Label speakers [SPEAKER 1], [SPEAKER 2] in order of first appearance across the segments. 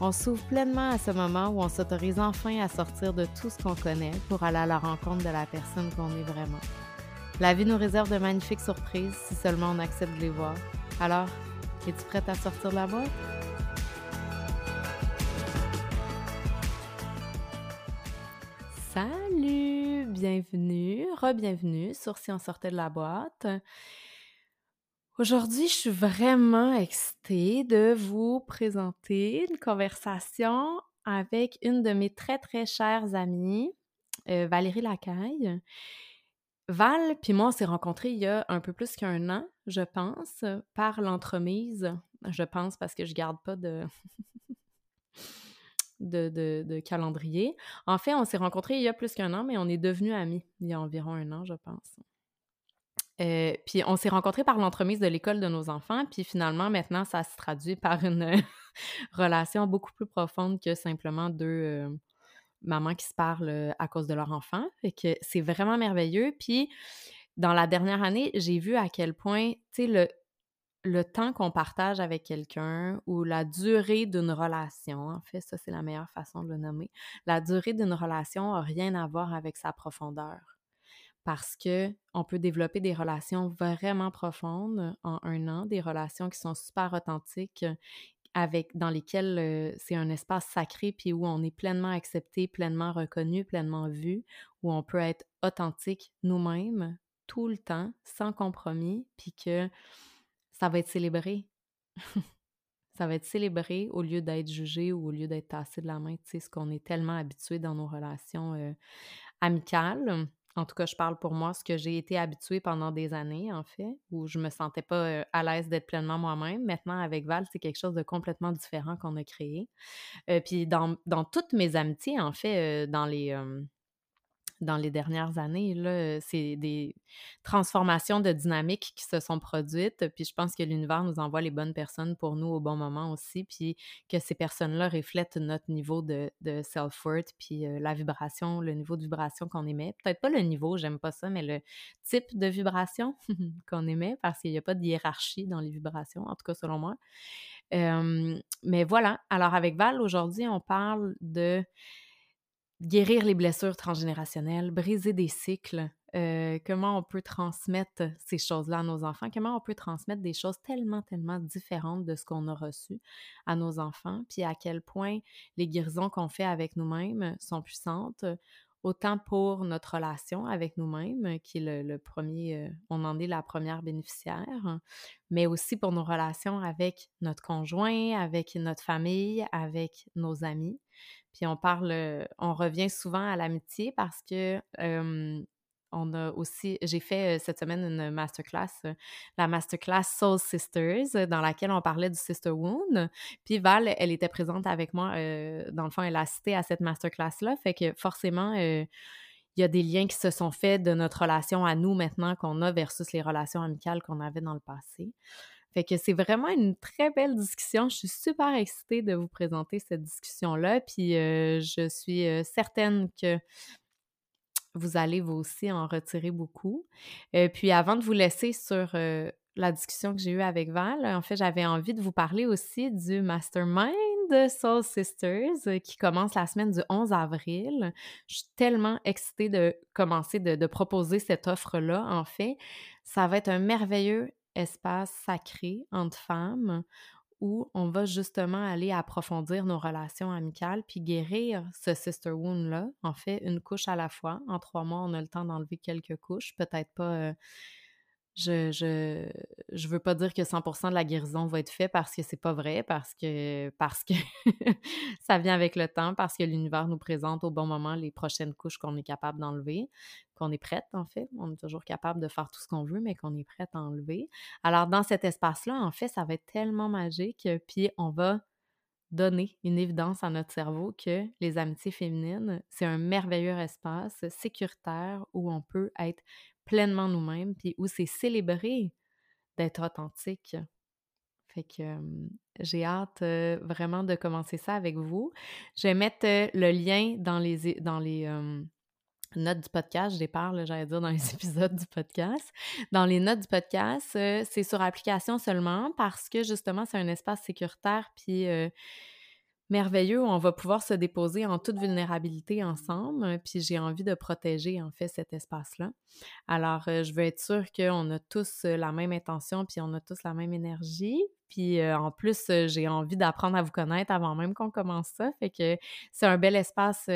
[SPEAKER 1] On s'ouvre pleinement à ce moment où on s'autorise enfin à sortir de tout ce qu'on connaît pour aller à la rencontre de la personne qu'on est vraiment. La vie nous réserve de magnifiques surprises si seulement on accepte de les voir. Alors, es-tu prête à sortir de la boîte? Salut, bienvenue, re-bienvenue sur Si on sortait de la boîte. Aujourd'hui, je suis vraiment excitée de vous présenter une conversation avec une de mes très très chères amies, euh, Valérie Lacaille. Val puis moi, on s'est rencontrés il y a un peu plus qu'un an, je pense, par l'entremise. Je pense parce que je garde pas de de, calendrier. En fait, on s'est rencontrés il y a plus qu'un an, mais on est devenus amis il y a environ un an, je pense. Euh, puis on s'est rencontrés par l'entremise de l'école de nos enfants, puis finalement, maintenant, ça se traduit par une relation beaucoup plus profonde que simplement deux euh, mamans qui se parlent euh, à cause de leur enfant. Fait que c'est vraiment merveilleux. Puis dans la dernière année, j'ai vu à quel point, tu le, le temps qu'on partage avec quelqu'un ou la durée d'une relation, en fait, ça c'est la meilleure façon de le nommer, la durée d'une relation n'a rien à voir avec sa profondeur. Parce que on peut développer des relations vraiment profondes en un an, des relations qui sont super authentiques, avec dans lesquelles c'est un espace sacré puis où on est pleinement accepté, pleinement reconnu, pleinement vu, où on peut être authentique nous-mêmes tout le temps, sans compromis, puis que ça va être célébré. ça va être célébré au lieu d'être jugé ou au lieu d'être tassé de la main, tu sais, ce qu'on est tellement habitué dans nos relations amicales. En tout cas, je parle pour moi, ce que j'ai été habituée pendant des années, en fait, où je me sentais pas à l'aise d'être pleinement moi-même. Maintenant, avec Val, c'est quelque chose de complètement différent qu'on a créé. Puis dans, toutes mes amitiés, en fait, dans les dans les dernières années. C'est des transformations de dynamique qui se sont produites. Puis je pense que l'univers nous envoie les bonnes personnes pour nous au bon moment aussi. Puis que ces personnes-là reflètent notre niveau de, self-worth, puis la vibration, le niveau de vibration qu'on émet. Peut-être pas le niveau, j'aime pas ça, mais le type de vibration qu'on émet, parce qu'il n'y a pas de hiérarchie dans les vibrations, en tout cas selon moi. mais voilà. Alors avec Val, aujourd'hui, on parle de guérir les blessures transgénérationnelles, briser des cycles, euh, comment on peut transmettre ces choses-là à nos enfants, comment on peut transmettre des choses tellement, tellement différentes de ce qu'on a reçu à nos enfants, puis à quel point les guérisons qu'on fait avec nous-mêmes sont puissantes, autant pour notre relation avec nous-mêmes, qui est le, premier, euh, on en est la première bénéficiaire, mais aussi pour nos relations avec notre conjoint, avec notre famille, avec nos amis. Puis on parle, on revient souvent à l'amitié parce que j'ai fait cette semaine une masterclass, la masterclass Soul Sisters, dans laquelle on parlait du Sister Wound. Puis Val, elle était présente avec moi, dans le fond, elle a assisté à cette masterclass-là, fait que forcément, il y a des liens qui se sont faits de notre relation à nous maintenant qu'on a versus les relations amicales qu'on avait dans le passé. Fait que c'est vraiment une très belle discussion. Je suis super excitée de vous présenter cette discussion-là. Puis euh, je suis euh, certaine que vous allez vous aussi en retirer beaucoup. Euh, puis avant de vous laisser sur la discussion que j'ai eue avec Val, en fait, j'avais envie de vous parler aussi du Mastermind Soul Sisters qui commence la semaine du 11 avril. Je suis tellement excitée de commencer de, de proposer cette offre-là, en fait. Ça va être un merveilleux espace sacré entre femmes où on va justement aller approfondir nos relations amicales puis guérir ce sister wound-là. En fait, une couche à la fois. En trois mois, on a le temps d'enlever quelques couches. Peut-être pas euh, je, je, je veux pas dire que 100% de la guérison va être fait parce que c'est pas vrai, parce que, parce que ça vient avec le temps, parce que l'univers nous présente au bon moment les prochaines couches qu'on est capable d'enlever, qu'on est prête en fait. On est toujours capable de faire tout ce qu'on veut, mais qu'on est prête à enlever. Alors dans cet espace-là, en fait, ça va être tellement magique, puis on va donner une évidence à notre cerveau que les amitiés féminines, c'est un merveilleux espace sécuritaire où on peut être pleinement nous-mêmes, puis où c'est célébré d'être authentique. Fait que j'ai hâte vraiment de commencer ça avec vous. Je vais mettre le lien dans les, dans les notes du podcast. Je parle, j'allais dire, dans les épisodes du podcast. Dans les notes du podcast, c'est sur application seulement parce que justement, c'est un espace sécuritaire puis merveilleux on va pouvoir se déposer en toute vulnérabilité ensemble. Puis j'ai envie de protéger, en fait, cet espace-là. Alors, je veux être sûre qu'on a tous la même intention puis on a tous la même énergie. Puis en plus, j'ai envie d'apprendre à vous connaître avant même qu'on commence ça. Fait que c'est un bel espace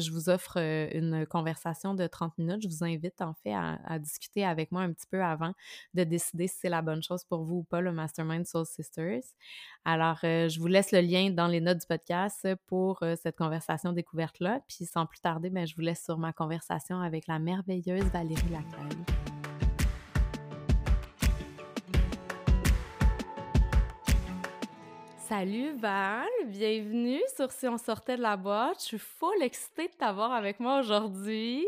[SPEAKER 1] je vous offre une conversation de 30 minutes. Je vous invite en fait à, discuter avec moi un petit peu avant de décider si c'est la bonne chose pour vous ou pas, le Mastermind Soul Sisters. Alors, je vous laisse le lien dans les notes du podcast pour cette conversation découverte-là. Puis sans plus tarder, ben, je vous laisse sur ma conversation avec la merveilleuse Valérie Lacaille. Salut Val, bienvenue sur Si on sortait de la boîte. Je suis full excitée de t'avoir avec moi aujourd'hui.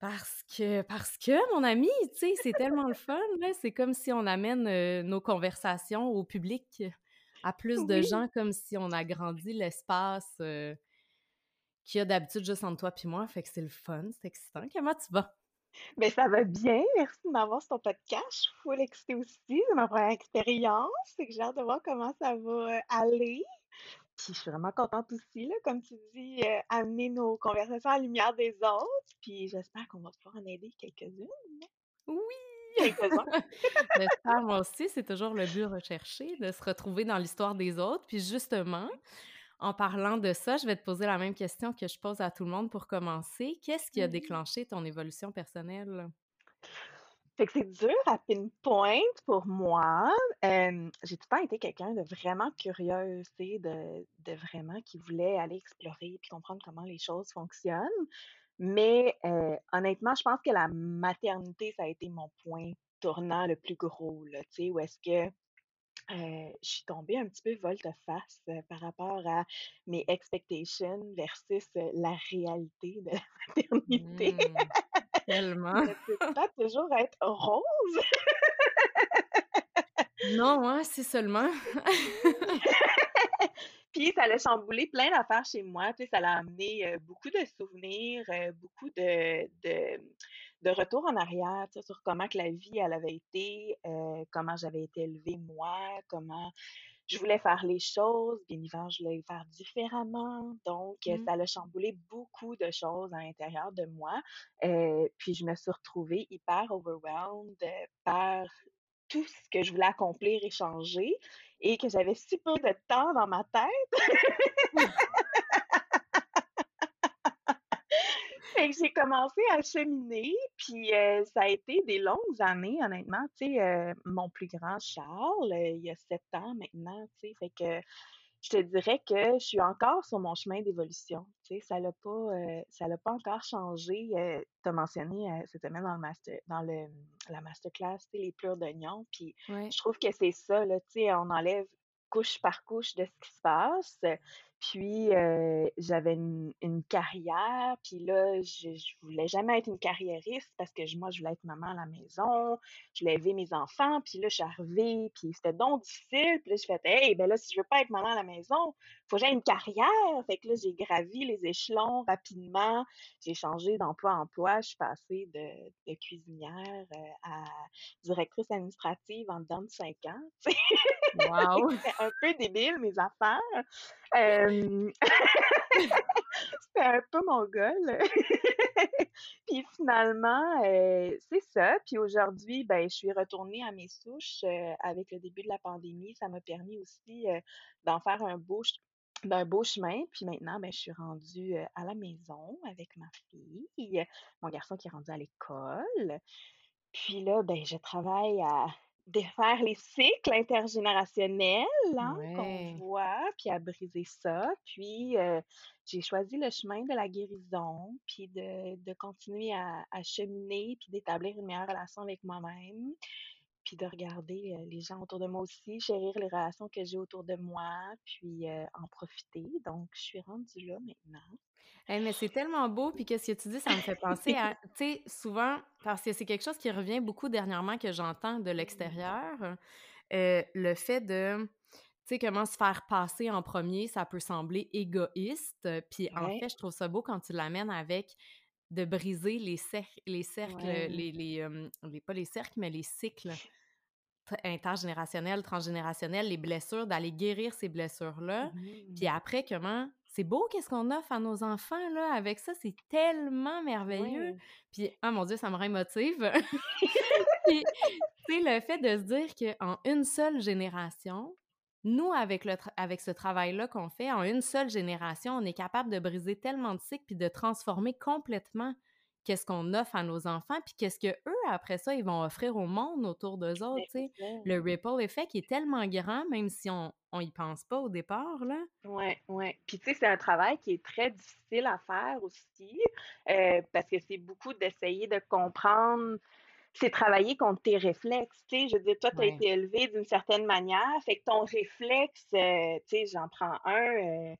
[SPEAKER 1] Parce que, parce que, mon ami, tu sais, c'est tellement le fun, C'est comme si on amène euh, nos conversations au public, à plus de gens, comme si on agrandit l'espace euh, qu'il y a d'habitude juste entre toi et moi. Fait que c'est le fun, c'est excitant. Comment tu vas?
[SPEAKER 2] Ben, ça va bien. Merci de m'avoir sur ton podcast. Je suis full excitée aussi. C'est ma première expérience. C'est que j'ai hâte de voir comment ça va euh, aller. Puis je suis vraiment contente aussi, là, comme tu dis, euh, amener nos conversations à la lumière des autres. Puis j'espère qu'on va pouvoir en aider quelques-unes.
[SPEAKER 1] Oui! Quelques-uns. J'espère, moi aussi. C'est toujours le but recherché, de se retrouver dans l'histoire des autres. Puis justement, en parlant de ça, je vais te poser la même question que je pose à tout le monde pour commencer. Qu'est-ce qui a déclenché ton évolution personnelle?
[SPEAKER 2] Fait que c'est dur à pinpoint pour moi. j'ai tout le temps été quelqu'un de vraiment curieux, de, de vraiment qui voulait aller explorer puis comprendre comment les choses fonctionnent. Mais honnêtement, je pense que la maternité, ça a été mon point tournant le plus gros, là, tu sais, où est-ce que je suis tombée un petit peu volte-face par rapport à mes expectations versus la réalité de la maternité.
[SPEAKER 1] Mmh, tellement.
[SPEAKER 2] Peut pas toujours être rose.
[SPEAKER 1] non, hein, c'est seulement.
[SPEAKER 2] Puis ça a chamboulé plein d'affaires chez moi. Puis ça l'a amené beaucoup de souvenirs, beaucoup de, de, de retour en arrière sur comment que la vie elle avait été, comment j'avais été élevée moi, comment je voulais faire les choses, bien évidemment, je voulais les faire différemment. Donc, mmh. ça a chamboulé beaucoup de choses à l'intérieur de moi. puis, je me suis retrouvée hyper overwhelmed par tout ce que je voulais accomplir et changer et que j'avais si peu de temps dans ma tête. que j'ai commencé à cheminer, puis ça a été des longues années, honnêtement. Tu sais, mon plus grand Charles, il y a sept ans maintenant, tu sais, fait que je te dirais que je suis encore sur mon chemin d'évolution. Tu sais, ça l'a pas, ça l'a pas encore changé. tu as mentionné cette semaine dans le master, dans le, la masterclass, tu sais, les pleurs d'oignon, puis je trouve que c'est ça, là, tu sais, on enlève couche par couche de ce qui se passe. Puis j'avais une, carrière, puis là, je, je voulais jamais être une carriériste parce que moi, je voulais être maman à la maison, je voulais élever mes enfants, puis là, je suis arrivée, puis c'était donc difficile, puis là, je fais « Hey, ben là, si je veux pas être maman à la maison, faut que j'aie une carrière! » Fait que là, j'ai gravi les échelons rapidement, j'ai changé d'emploi en emploi, je suis passée de, cuisinière à directrice administrative en dedans de cinq ans,
[SPEAKER 1] Wow!
[SPEAKER 2] C'était un peu débile, mes affaires. C'était un peu mon goal. puis finalement, c'est ça. Puis aujourd'hui, ben, je suis retournée à mes souches avec le début de la pandémie. Ça m'a permis aussi d'en faire un beau, d'un beau chemin. Puis maintenant, ben, je suis rendue à la maison avec ma fille, mon garçon qui est rendu à l'école. Puis là, ben, je travaille à défaire les cycles intergénérationnels hein, qu'on voit, puis à briser ça. Puis j'ai choisi le chemin de la guérison, puis de, de continuer à, à cheminer, puis d'établir une meilleure relation avec moi-même. Puis de regarder les gens autour de moi aussi, chérir les relations que j'ai autour de moi, puis en profiter. Donc, je suis rendue là maintenant.
[SPEAKER 1] mais c'est tellement beau, puis qu'est-ce que tu dis, ça me fait penser à, tu sais, souvent, parce que c'est quelque chose qui revient beaucoup dernièrement que j'entends de l'extérieur, le fait de, tu sais, comment se faire passer en premier, ça peut sembler égoïste. Puis en fait, je trouve ça beau quand tu l'amènes avec de briser les, cercles, les cercles, les, les, pas les cercles, mais les cycles intergénérationnels, transgénérationnels, les blessures, d'aller guérir ces blessures-là. Puis mmh. après, comment c'est beau qu'est-ce qu'on offre à nos enfants, là, avec ça, c'est tellement merveilleux. Puis, oh mon Dieu, ça me rend émotive. Puis, sais, le fait de se dire qu'en une seule génération, nous, avec, le avec ce travail-là qu'on fait, en une seule génération, on est capable de briser tellement de cycles puis de transformer complètement qu'est-ce qu'on offre à nos enfants, puis qu'est-ce que eux après ça, ils vont offrir au monde autour d'eux autres, tu sais. Le ripple effect est tellement grand, même si on on y pense pas au départ, là.
[SPEAKER 2] Ouais, ouais. Puis tu sais, c'est un travail qui est très difficile à faire aussi, euh, parce que c'est beaucoup d'essayer de comprendre c'est travailler contre tes réflexes. Tu sais, je veux dire, toi, tu as été élevé d'une certaine manière, fait que ton réflexe, euh, tu sais, j'en prends un, euh,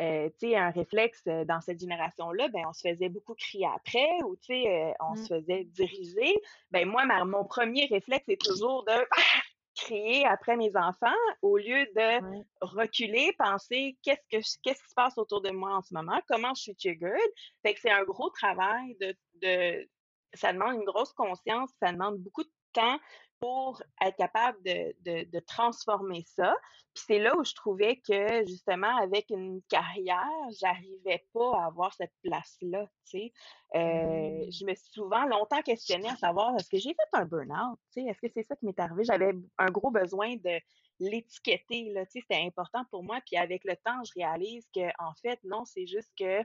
[SPEAKER 2] euh, tu sais, un réflexe dans cette génération-là, ben on se faisait beaucoup crier après ou, tu sais, on se mmh. faisait diriger. Ben moi, mon premier réflexe est toujours de crier après mes enfants au lieu de reculer, penser qu'est-ce que qu'est-ce qui se passe autour de moi en ce moment, comment je suis triggered. Fait que c'est un gros travail de, de ça demande une grosse conscience, ça demande beaucoup de temps pour être capable de, de, de transformer ça. Puis c'est là où je trouvais que, justement, avec une carrière, j'arrivais pas à avoir cette place-là, tu sais. Euh, mmh. Je me suis souvent longtemps questionnée à savoir, est-ce que j'ai fait un burn-out, tu sais, est-ce que c'est ça qui m'est arrivé? J'avais un gros besoin de l'étiqueter, là, tu sais, c'était important pour moi. Puis avec le temps, je réalise que, en fait, non, c'est juste que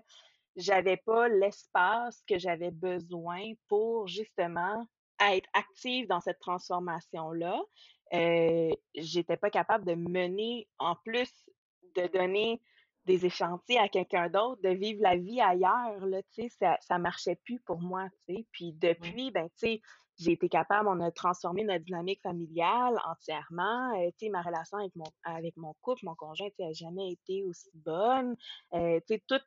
[SPEAKER 2] j'avais pas l'espace que j'avais besoin pour justement être active dans cette transformation-là. Euh, j'étais pas capable de mener, en plus de donner des échantillons à quelqu'un d'autre, de vivre la vie ailleurs, là, tu sais, ça, ça marchait plus pour moi, tu sais. Puis depuis, ben, tu sais, j'ai été capable, on a transformé notre dynamique familiale entièrement. Euh, tu sais, ma relation avec mon, avec mon couple, mon conjoint, tu sais, n'a jamais été aussi bonne. Euh, tu sais, tout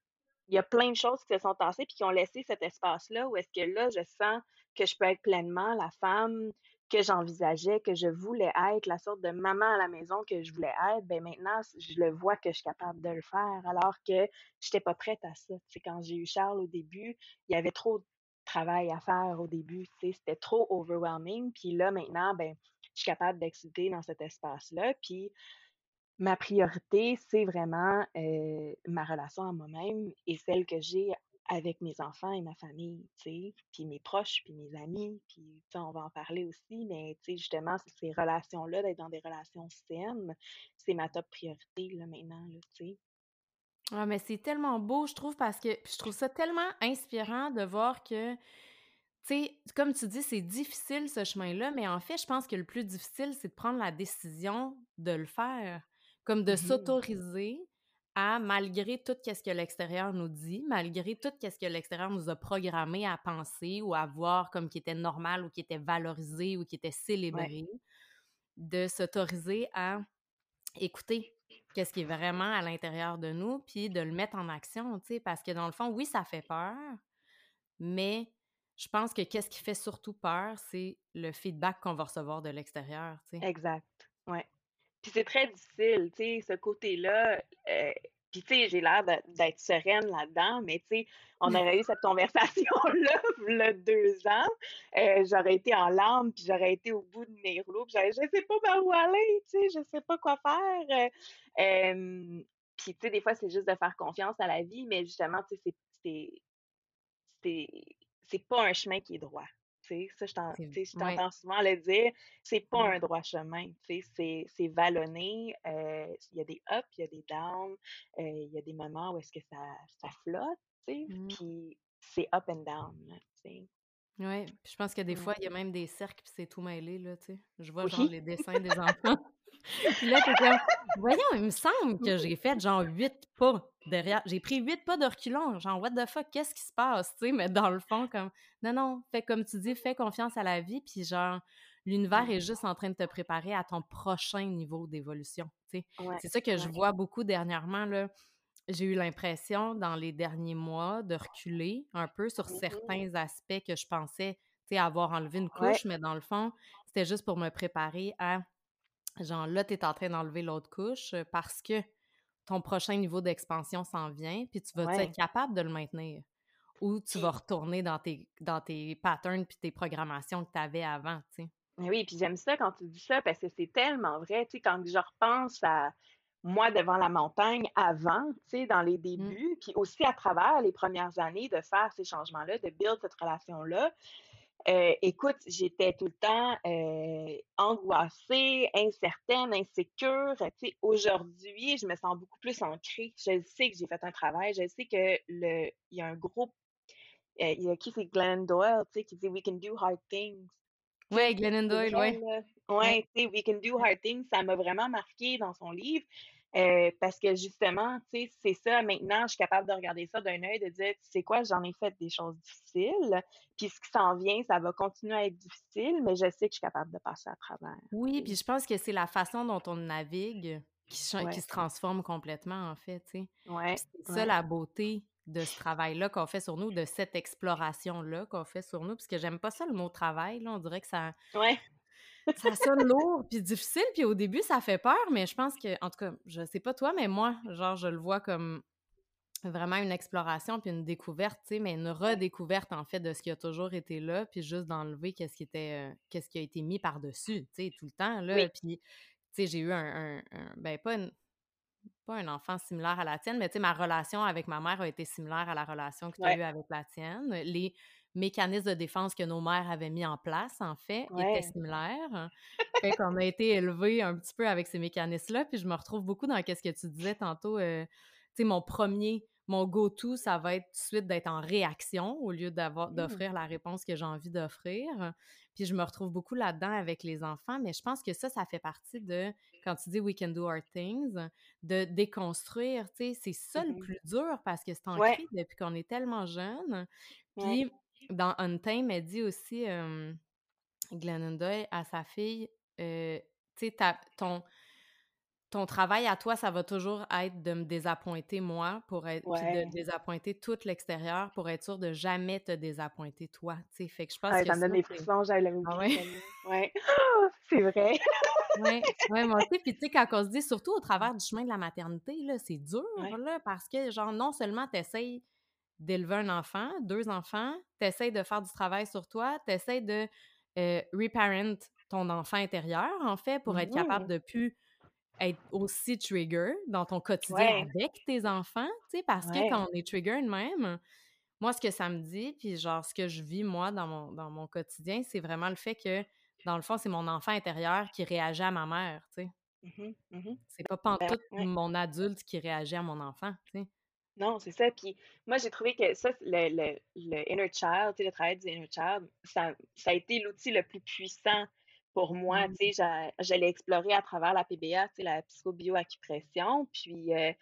[SPEAKER 2] il y a plein de choses qui se sont passées puis qui ont laissé cet espace-là où est-ce que là, je sens que je peux être pleinement la femme que j'envisageais, que je voulais être, la sorte de maman à la maison que je voulais être, ben maintenant, je le vois que je suis capable de le faire, alors que je n'étais pas prête à ça. C'est quand j'ai eu Charles au début, il y avait trop de travail à faire au début, c'était trop overwhelming, puis là, maintenant, ben, je suis capable d'exciter dans cet espace-là, puis ma priorité, c'est vraiment ma relation à moi-même et celle que j'ai avec mes enfants et ma famille, tu sais, puis mes proches, puis mes amis, puis on va en parler aussi, mais tu sais, justement, ces relations-là, d'être dans des relations saines, c'est ma top priorité, là, maintenant, là, tu sais.
[SPEAKER 1] Ah, mais c'est tellement beau, je trouve, parce que je trouve ça tellement inspirant de voir que, tu sais, comme tu dis, c'est difficile ce chemin-là, mais en fait, je pense que le plus difficile, c'est de prendre la décision de le faire. Comme de mmh s'autoriser à, malgré tout ce que l'extérieur nous dit, malgré tout ce que l'extérieur nous a programmé à penser ou à voir comme qui était normal ou qui était valorisé ou qui était célébré, de s'autoriser à écouter qu'est-ce qui est vraiment à l'intérieur de nous, puis de le mettre en action, tu sais, parce que dans le fond, oui, ça fait peur, mais je pense que qu'est-ce qui fait surtout peur, c'est le feedback qu'on va recevoir de l'extérieur, tu
[SPEAKER 2] sais. Exact, ouais. Puis c'est très difficile, tu sais, ce côté-là. Euh, puis, tu sais, j'ai l'air d'être sereine là-dedans, mais, tu sais, on aurait eu cette conversation-là, il y a deux ans. Euh, j'aurais été en larmes, puis j'aurais été au bout de mes rouleaux, puis je sais pas par où aller, tu sais, je sais pas quoi faire. Euh, puis, tu sais, des fois, c'est juste de faire confiance à la vie, mais justement, tu sais, c'est c'est pas un chemin qui est droit. Ça, je t'entends souvent le dire, c'est pas un droit chemin, c'est vallonné. Euh, il y a des ups, il y a des downs, euh, il y a des moments où est-ce que ça, ça flotte, mmh. puis c'est up and down,
[SPEAKER 1] Oui, je pense que des fois, il y a même des cercles, puis c'est tout mêlé, là, tu sais. Je vois, genre, les dessins des enfants. puis là, t'es comme, voyons, il me semble que j'ai fait, genre, huit pas derrière. J'ai pris huit pas de reculons. Genre, what the fuck, qu'est-ce qui se passe, tu sais? Mais dans le fond, comme, non, non, fais comme tu dis, fais confiance à la vie, puis genre, l'univers est
[SPEAKER 2] Mmh.
[SPEAKER 1] juste en train de te préparer à ton prochain niveau d'évolution.
[SPEAKER 2] Ouais,
[SPEAKER 1] C'est ça que je vois beaucoup dernièrement, là. J'ai eu l'impression, dans les derniers mois, de reculer un peu sur
[SPEAKER 2] Mmh mh.
[SPEAKER 1] certains aspects que je pensais, avoir enlevé une
[SPEAKER 2] Ouais.
[SPEAKER 1] couche, mais dans le fond, c'était juste pour me préparer à genre, là, tu es en train d'enlever l'autre couche, heu, parce que ton prochain niveau d'expansion s'en vient, puis tu vas-tu être capable de le maintenir? Ou tu vas retourner dans tes dans tes patterns puis tes programmations que tu avais avant, tu sais?
[SPEAKER 2] oui, puis j'aime ça quand tu dis ça parce que c'est tellement vrai, tu sais, quand je repense à moi devant la montagne avant, tu sais, dans les
[SPEAKER 1] Mmh.
[SPEAKER 2] débuts, puis aussi à travers les premières années de faire ces changements-là, de build cette relation-là. Heu, écoute, j'étais tout le temps, heu, angoissée, incertaine, insécure. Tu sais, aujourd'hui, je me sens beaucoup plus ancrée. Je sais que j'ai fait un travail, je sais que le il y a un groupe, heu, il y a qui? C'est Glennon Doyle, tu sais, qui dit: «We can do hard things».
[SPEAKER 1] Glennon
[SPEAKER 2] c'est
[SPEAKER 1] Doyle. Ouais. Ouais,
[SPEAKER 2] tu sais, «We can do hard things», ça m'a vraiment marquée dans son livre, heu, parce que justement, tu sais, c'est ça, maintenant, je suis capable de regarder ça d'un œil, de dire: «Tu sais quoi? J'en ai fait des choses difficiles, puis ce qui s'en vient, ça va continuer à être difficile, mais je sais que je suis capable de passer à travers»,
[SPEAKER 1] Oui, puis je pense que c'est la façon dont on navigue qui qui se transforme complètement, en fait, tu sais.
[SPEAKER 2] ouais,
[SPEAKER 1] c'est ça la beauté de ce travail-là qu'on fait sur nous, de cette exploration-là qu'on fait sur nous, parce que j'aime pas ça le mot travail, là, on dirait que ça
[SPEAKER 2] Ouais.
[SPEAKER 1] Ça sonne lourd puis difficile, puis au début ça fait peur, mais je pense que en tout cas, je sais pas toi, mais moi, genre, je le vois comme vraiment une exploration puis une découverte, tu sais, mais une redécouverte, en fait, de ce qui a toujours été là, puis juste d'enlever qu'est-ce qui était, heu, qu'est-ce qui a été mis par-dessus, tu sais, tout le temps, là.
[SPEAKER 2] Oui.
[SPEAKER 1] Puis, tu sais, j'ai eu un un un ben, pas une pas un enfant similaire à la tienne, mais tu sais, ma relation avec ma mère a été similaire à la relation que tu as
[SPEAKER 2] Ouais.
[SPEAKER 1] eue avec la tienne. Les mécanismes de défense que nos mères avaient mis en place, en fait, étaient
[SPEAKER 2] Ouais.
[SPEAKER 1] similaires. Fait qu'on a été élevés un petit peu avec ces mécanismes-là, puis je me retrouve beaucoup dans qu'est-ce que tu disais tantôt, heu, tu sais, mon premier mon go to, ça va être tout de suite d'être en réaction au lieu d'avoir
[SPEAKER 2] Mmh.
[SPEAKER 1] d'offrir la réponse que j'ai envie d'offrir. Puis je me retrouve beaucoup là-dedans avec les enfants, mais je pense que ça, ça fait partie de quand tu dis «We can do hard things», de déconstruire, tu sais, c'est ça le
[SPEAKER 2] Mmh
[SPEAKER 1] plus dur parce que c'est
[SPEAKER 2] Ouais,
[SPEAKER 1] ancré depuis qu'on est tellement jeune.
[SPEAKER 2] ouais,
[SPEAKER 1] Puis dans Untamed, elle dit aussi, hem, Glennon Doyle à sa fille, tu sais, ton ton travail à toi, ça va toujours être de me désappointer moi pour être puis de
[SPEAKER 2] ouais.
[SPEAKER 1] désappointer tout l'extérieur pour être sûre de jamais te désappointer toi, tu sais? Fait que je pense
[SPEAKER 2] Ah,
[SPEAKER 1] que
[SPEAKER 2] ça me donne des frissons, j'avais
[SPEAKER 1] ah
[SPEAKER 2] oublié
[SPEAKER 1] ouais?
[SPEAKER 2] Ouais. Ah! C'est vrai.
[SPEAKER 1] Ouais, ouais, moi aussi. Puis tu sais, quand on se dit surtout au travers du chemin de la maternité, là, c'est dur,
[SPEAKER 2] Ouais.
[SPEAKER 1] là, parce que genre non seulement tu essayes d'élever un enfant, 2 enfants, tu essayes de faire du travail sur toi, tu essayes de, heu, reparent ton enfant intérieur, en fait, pour être capable
[SPEAKER 2] Mmh
[SPEAKER 1] de plus être aussi trigger dans ton quotidien
[SPEAKER 2] Ouais,
[SPEAKER 1] avec tes enfants, tu sais? Parce que quand on est trigger de même, moi, ce que ça me dit, puis genre ce que je vis moi dans mon dans mon quotidien, c'est vraiment le fait que, dans le fond, c'est mon enfant intérieur qui réagit à ma mère, tu sais?
[SPEAKER 2] Mmh mh. Mmh
[SPEAKER 1] C'est pas
[SPEAKER 2] Ben,
[SPEAKER 1] pantoute
[SPEAKER 2] ouais.
[SPEAKER 1] mon adulte qui réagit à mon enfant, tu sais?
[SPEAKER 2] Non, c'est ça. Puis moi, j'ai trouvé que ça, le le le inner child, tu le travail du inner child, ça ça a été l'outil le plus puissant pour moi. Tu
[SPEAKER 1] Mmh.
[SPEAKER 2] sais, j'a je l'ai exploré à travers la PBA, tu sais, la psychobioacupression. Puis, heu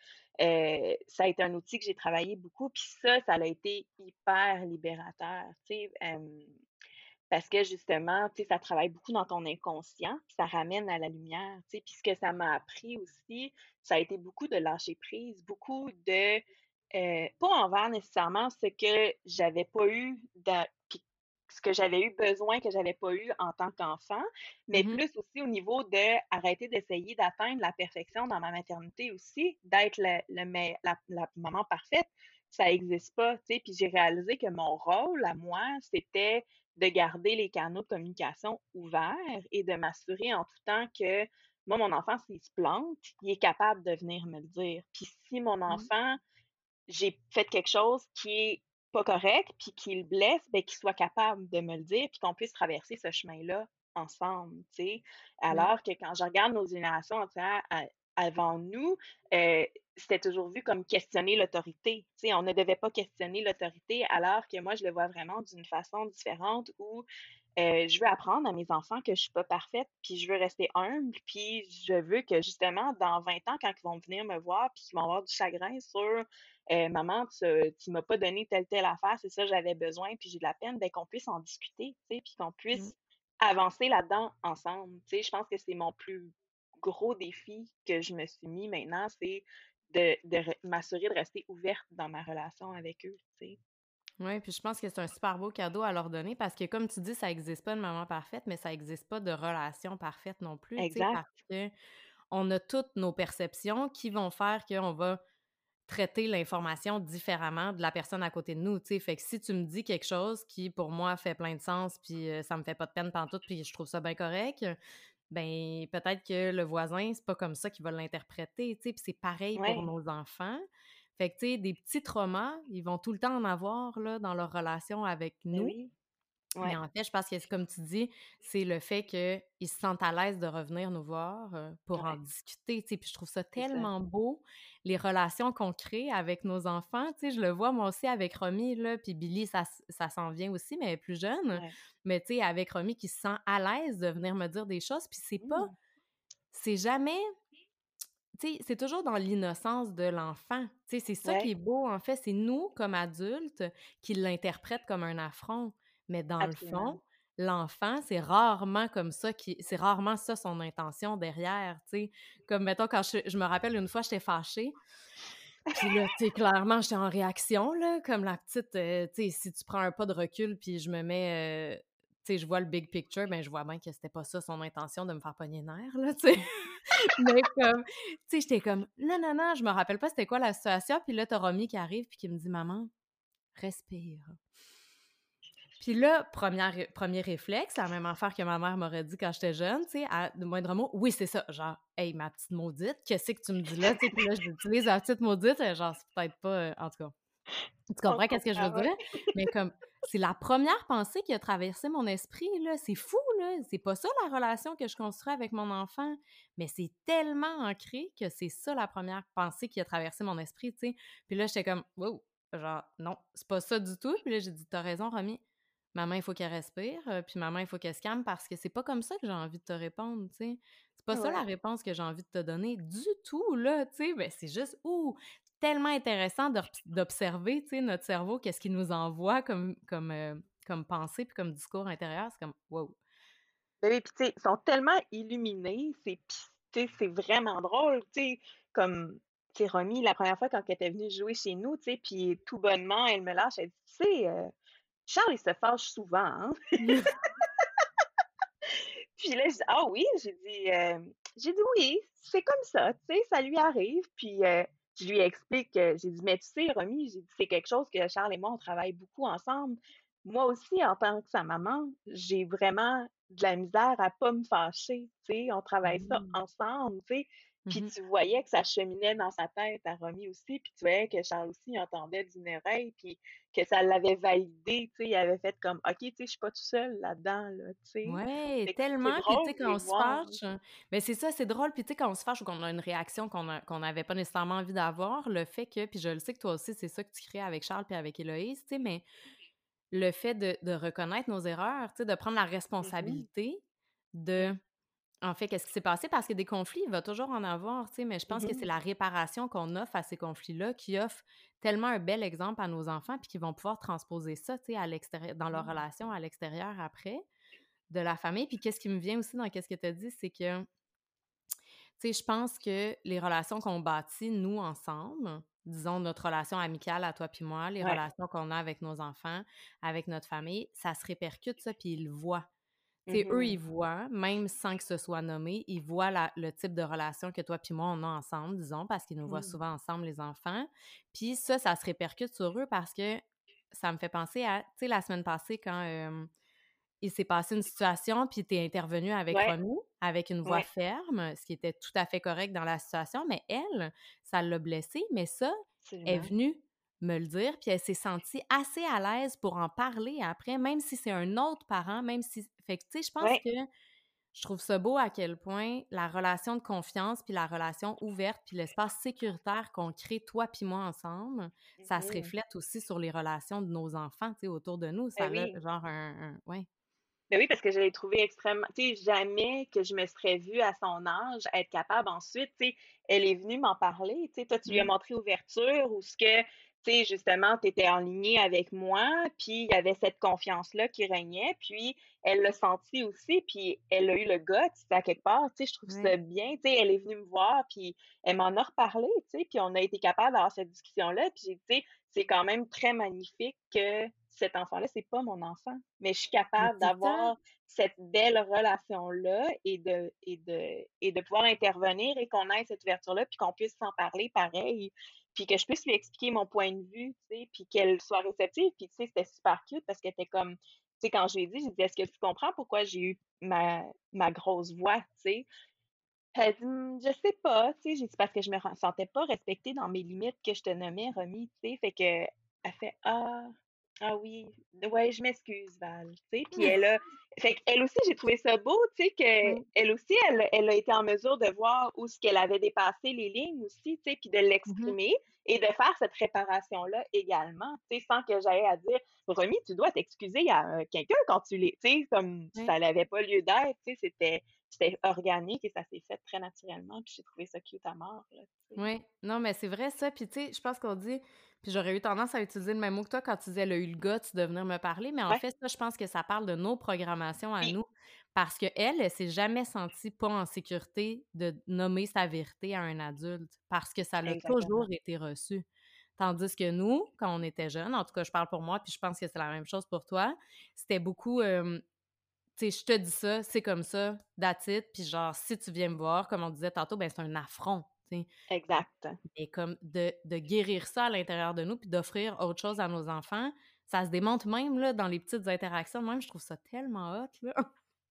[SPEAKER 2] heu, ça a été un outil que j'ai travaillé beaucoup. Puis ça, ça a été hyper libérateur, tu sais, parce que justement, tu sais, ça travaille beaucoup dans ton inconscient, puis ça ramène à la lumière, tu sais. Puis ce que ça m'a appris aussi, ça a été beaucoup de lâcher prise, beaucoup de Heu, pas envers nécessairement ce que j'avais pas eu ce que j'avais eu besoin que j'avais pas eu en tant qu'enfant, mais
[SPEAKER 1] Mmh
[SPEAKER 2] plus aussi au niveau de arrêter d'essayer d'atteindre la perfection dans ma maternité aussi, d'être le le mai la la maman parfaite, ça existe pas, tu sais? Puis j'ai réalisé que mon rôle à moi, c'était de garder les canaux de communication ouverts et de m'assurer en tout temps que moi, mon enfant, s'il se plante, il est capable de venir me le dire. Puis si mon
[SPEAKER 1] Mmh.
[SPEAKER 2] enfant j'ai fait quelque chose qui est pas correct, puis qui le blesse, ben, qu'il soit capable de me le dire, puis qu'on puisse traverser ce chemin-là ensemble, tu sais? Alors que quand je regarde nos générations entières avant nous, heu, c'était toujours vu comme questionner l'autorité, tu sais? On ne devait pas questionner l'autorité, alors que moi, je le vois vraiment d'une façon différente où, heu, je veux apprendre à mes enfants que je suis pas parfaite, puis je veux rester humble, puis je veux que justement dans 20 ans, quand ils vont venir me voir, puis qu'ils vont avoir du chagrin sur euh, maman, tu, tu m'as pas donné telle, telle affaire, c'est ça, j'avais besoin, puis j'ai de la peine, ben, qu'on puisse en discuter, tu sais, puis qu'on
[SPEAKER 1] Mmh.
[SPEAKER 2] puisse avancer là-dedans ensemble. Tu sais, je pense que c'est mon plus gros défi que je me suis mis maintenant, c'est de, de m'assurer de rester ouverte dans ma relation avec eux, tu sais.
[SPEAKER 1] Oui, puis je pense que c'est un super beau cadeau à leur donner parce que, comme tu dis, ça n'existe pas de maman parfaite, mais ça n'existe pas de relation parfaite non plus, sais, parce que on a toutes nos perceptions qui vont faire qu'on va traiter l'information différemment de la personne à côté de nous, tu sais. Fait que si tu me dis quelque chose qui, pour moi, fait plein de sens, puis euh, ça me fait pas de peine tout, puis je trouve ça bien correct, ben peut-être que le voisin, c'est pas comme ça qu'il va l'interpréter, tu sais. Puis c'est pareil pour nos enfants. Fait que, tu sais, des petits traumas, ils vont tout le temps en avoir, là, dans leur relation avec ben Mais en fait, je pense que, comme tu dis, c'est le fait qu'ils se sentent à l'aise de revenir nous voir pour en discuter. Puis je trouve ça tellement beau, les relations qu'on crée avec nos enfants. Je le vois moi aussi avec Romy, là, puis Billy, ça, ça s'en vient aussi, mais elle est plus jeune. Mais tu sais, avec Romy qui se sent à l'aise de venir me dire des choses, puis c'est pas... Mmh. C'est jamais c'est toujours dans l'innocence de l'enfant. c'est ça qui est beau, en fait. C'est nous, comme adultes, qui l'interprètent comme un affront. Mais dans le fond, l'enfant, c'est rarement comme ça, qui, c'est rarement ça son intention derrière, tu Comme, mettons, quand je, me rappelle une fois, j'étais fâchée. Puis là, tu clairement, j'étais en réaction, là, comme la petite, euh, tu sais, si tu prends un pas de recul, puis je me mets, euh, tu sais, je vois le big picture, ben je vois bien que c'était pas ça son intention de me faire pogner nerf, là, tu sais. Mais comme, tu sais, j'étais comme, non, non, non, je me rappelle pas c'était quoi la situation. Puis là, t'as Romy qui arrive, puis qui me dit, maman, respire. Puis là, première, premier réflexe, la même affaire que ma mère m'aurait dit quand j'étais jeune, tu sais, à de moindre mot, oui, c'est ça, genre, hey, ma petite maudite, qu'est-ce que tu me dis là? Tu sais, puis là, j'utilise la petite maudite, genre, c'est peut-être pas, euh, en tout cas. Tu comprends qu'est-ce que je veux dire? Mais comme, c'est la première pensée qui a traversé mon esprit, là. C'est fou, là. C'est pas ça la relation que je construis avec mon enfant. Mais c'est tellement ancré que c'est ça la première pensée qui a traversé mon esprit, tu sais. Puis là, j'étais comme, wow, genre, non, c'est pas ça du tout. Puis là, j'ai dit, t'as raison, Romy maman, il faut qu'elle respire, puis maman, il faut qu'elle se calme parce que c'est pas comme ça que j'ai envie de te répondre, tu sais. C'est pas ça la réponse que j'ai envie de te donner du tout, là, tu sais. Ben, c'est juste, ouh, tellement intéressant d'observer, tu sais, notre cerveau, qu'est-ce qu'il nous envoie comme, comme, euh, comme pensée puis comme discours intérieur. C'est comme, wow.
[SPEAKER 2] Ben oui, puis tu sais, ils sont tellement illuminés, c'est c'est vraiment drôle, tu sais, comme Romy, la première fois quand elle était venue jouer chez nous, tu sais, puis tout bonnement, elle me lâche, elle dit, tu sais, euh, Charles, il se fâche souvent. Hein? puis là, je dis, ah oui, j'ai dit, euh, j'ai dit oui, c'est comme ça, tu sais, ça lui arrive. Puis euh, je lui explique, j'ai dit, mais tu sais, Romy, j'ai dit, c'est quelque chose que Charles et moi, on travaille beaucoup ensemble. Moi aussi, en tant que sa maman, j'ai vraiment de la misère à pas me fâcher, tu sais, on travaille ça mmh. ensemble, tu sais. Puis mmh tu voyais que ça cheminait dans sa tête à Romy aussi, puis tu voyais que Charles aussi entendait d'une oreille, puis que ça l'avait validé, tu sais, il avait fait comme, OK, tu sais, je suis pas tout seul là-dedans, là, tu sais.
[SPEAKER 1] Ouais, tellement, puis tu sais, quand on se fâche, mais c'est ça, c'est drôle, puis tu sais, quand on se fâche ou qu'on a une réaction qu'on n'avait pas nécessairement envie d'avoir, le fait que, puis je le sais que toi aussi, c'est ça que tu crées avec Charles puis avec Héloïse, tu sais, mais le fait de, de reconnaître nos erreurs, tu sais, de prendre la mmh responsabilité de en fait, qu'est-ce qui s'est passé? Parce que des conflits, il va toujours en avoir, tu sais, mais je pense que c'est mmh la réparation qu'on offre à ces conflits-là qui offre tellement un bel exemple à nos enfants, puis qui vont pouvoir transposer ça, tu sais, à l'extérieur, dans leur mmh. relation à l'extérieur après, de la famille. Puis qu'est-ce qui me vient aussi dans qu'est-ce que tu as dit, c'est que, tu sais, je pense que les relations qu'on bâtit, nous, ensemble, disons notre relation amicale à toi puis moi, les relations qu'on a avec nos enfants, avec notre famille, ça se répercute, ça, puis ils le voient Eux, mmh ils voient, même sans que ce soit nommé, ils voient le type de relation que toi puis moi, on a ensemble, disons, parce qu'ils nous voient mmh. souvent ensemble, les enfants. Puis ça, ça se répercute sur eux parce que ça me fait penser à, tu sais, la semaine passée, quand il s'est passé une situation, puis tu es intervenu avec ouais. avec une voix ferme, ce qui était tout à fait correct dans la situation, mais elle, ça l'a blessée, mais ça, est venue me le dire, puis elle s'est sentie assez à l'aise pour en parler après, même si c'est un autre parent, même si... Fait que, tu sais, je pense que je trouve ça beau à quel point la relation de confiance, puis la relation ouverte, puis l'espace sécuritaire qu'on crée, toi puis moi, ensemble, ça se mmh reflète aussi sur les relations de nos enfants, tu sais, autour de nous. Ça ben a genre un... ouais.
[SPEAKER 2] Ben oui, parce que je l'ai trouvé extrêmement. Tu sais, jamais que je me serais vue à son âge être capable ensuite. Tu sais, elle est venue m'en parler. Tu sais, toi, tu lui as mmh. montré ouverture ou ce que tu sais, justement, tu étais en ligne avec moi, puis il y avait cette confiance-là qui régnait, puis elle l'a senti aussi, puis elle a eu le gars, à quelque part, tu sais, je trouve ça bien, tu sais, elle est venue me voir, puis elle m'en a reparlé, tu sais, puis on a été capable d'avoir cette discussion-là, puis tu sais, c'est quand même très magnifique que cet enfant-là, c'est pas mon enfant, mais je suis capable d'avoir cette belle relation-là et de, et, de, et de pouvoir intervenir et qu'on ait cette ouverture-là, puis qu'on puisse s'en parler pareil, puis que je puisse lui expliquer mon point de vue, tu sais, puis qu'elle soit réceptive. Puis, tu sais, c'était super cute parce qu'elle était comme, tu sais, quand je lui ai dit, j'ai dit, est-ce que tu comprends pourquoi j'ai eu ma, ma grosse voix, tu sais? Elle dit, «Hum, je sais pas, tu sais, j'ai dit, parce que je me sentais pas respectée dans mes limites que je te nommais, Romy, tu sais, fait que, elle fait, ah, ah oui, ouais, je m'excuse, Val, puis elle a, fait qu'elle aussi, j'ai trouvé ça beau, tu sais, qu'elle aussi, elle, elle a été en mesure de voir où ce qu'elle avait dépassé les lignes aussi, tu sais, puis de mmh l'exprimer et de faire cette réparation-là également, tu sais, sans que j'aille à dire, Romy, tu dois t'excuser à quelqu'un quand tu l'es, tu sais, comme ça n'avait pas lieu d'être, tu sais, c'était c'était organique et ça s'est fait très naturellement. Puis j'ai trouvé ça cute à mort.
[SPEAKER 1] oui, non, mais c'est vrai ça. Puis tu sais, je pense qu'on dit, puis j'aurais eu tendance à utiliser le même mot que toi quand tu disais elle le guts de venir me parler, mais en fait, ça, je pense que ça parle de nos programmations à nous. Parce qu'elle, elle, s'est jamais sentie pas en sécurité de nommer sa vérité à un adulte parce que ça l'a toujours été reçu. Tandis que nous, quand on était jeunes, en tout cas, je parle pour moi, puis je pense que c'est la même chose pour toi, c'était beaucoup tu sais, je te dis ça, c'est comme ça, that's it. Puis genre, si tu viens me voir, comme on disait tantôt, ben c'est un affront. sais.
[SPEAKER 2] Exact.
[SPEAKER 1] Et comme de, de, guérir ça à l'intérieur de nous, puis d'offrir autre chose à nos enfants, ça se démonte même là, dans les petites interactions. Même, je trouve ça tellement hot. Là.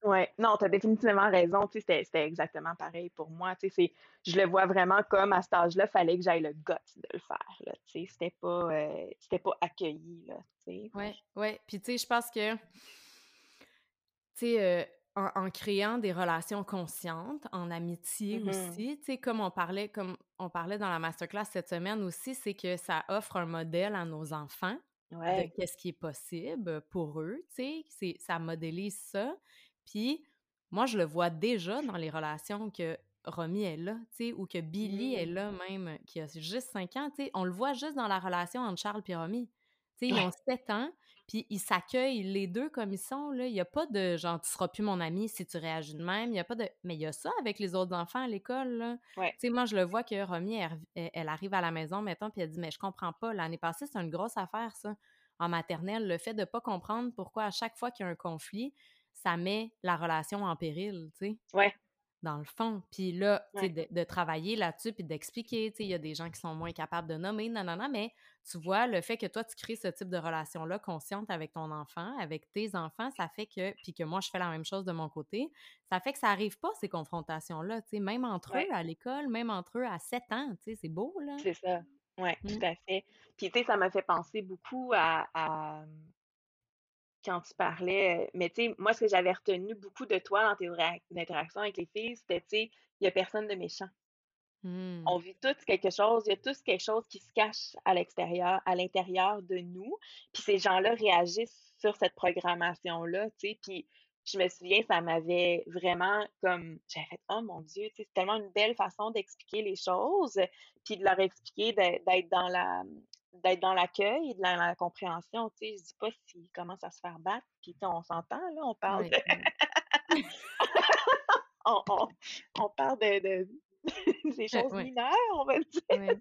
[SPEAKER 2] Oui, non, tu as définitivement raison. C'était, c'était exactement pareil pour moi. Je le vois vraiment comme à cet âge-là, il fallait que j'aille le guts de le faire. Là, c'était, pas, euh, c'était pas accueilli.
[SPEAKER 1] Oui, oui. Puis tu sais, je pense que tu sais, en, créant des relations conscientes, en amitié mmh aussi, tu sais, comme on parlait, comme on parlait dans la masterclass cette semaine aussi, c'est que ça offre un modèle à nos enfants de qu'est-ce qui est possible pour eux, tu sais, ça modélise ça. Puis moi, je le vois déjà dans les relations que Romy est là, tu sais, ou que Billy est mmh. là même, qui a juste 5 ans, tu sais, on le voit juste dans la relation entre Charles et Romy. Tu sais, ils ont 7 ans, puis ils s'accueillent les deux comme ils sont. Là. Il n'y a pas de genre, tu seras plus mon ami si tu réagis de même. Il n'y a pas de. Mais il y a ça avec les autres enfants à l'école. Tu sais, moi, je le vois que Romy, elle, arrive à la maison, mettons, puis elle dit Mais je comprends pas. L'année passée, c'est une grosse affaire, ça. En maternelle, le fait de ne pas comprendre pourquoi à chaque fois qu'il y a un conflit, ça met la relation en péril, tu sais.
[SPEAKER 2] Ouais
[SPEAKER 1] dans le fond. Puis là, tu sais, de, travailler là-dessus, puis d'expliquer, tu sais, il y a des gens qui sont moins capables de nommer, non, non, non, mais tu vois, le fait que toi, tu crées ce type de relation-là consciente avec ton enfant, avec tes enfants, ça fait que, puis que moi, je fais la même chose de mon côté, ça fait que ça arrive pas, ces confrontations-là, tu sais, même entre eux à l'école, même entre eux à 7 ans, tu sais, c'est beau, là.
[SPEAKER 2] C'est ça. Oui, tout mmh. à fait. Puis, tu sais, ça m'a fait penser beaucoup à, quand tu parlais. Mais tu sais, moi, ce que j'avais retenu beaucoup de toi dans tes interactions avec les filles, c'était, tu sais, il n'y a personne de méchant. Mmh. On vit tous quelque chose, il y a tous quelque chose qui se cache à l'extérieur, à l'intérieur de nous. Puis ces gens-là réagissent sur cette programmation-là, tu sais. Puis je me souviens, ça m'avait vraiment comme, j'avais fait, oh mon Dieu, c'est tellement une belle façon d'expliquer les choses, puis de leur expliquer d'être dans la, d'être dans l'accueil et dans la compréhension, tu sais, je dis pas s'ils commencent à se faire battre, puis on s'entend, là, on parle de... on, parle de, des choses mineures, on va dire.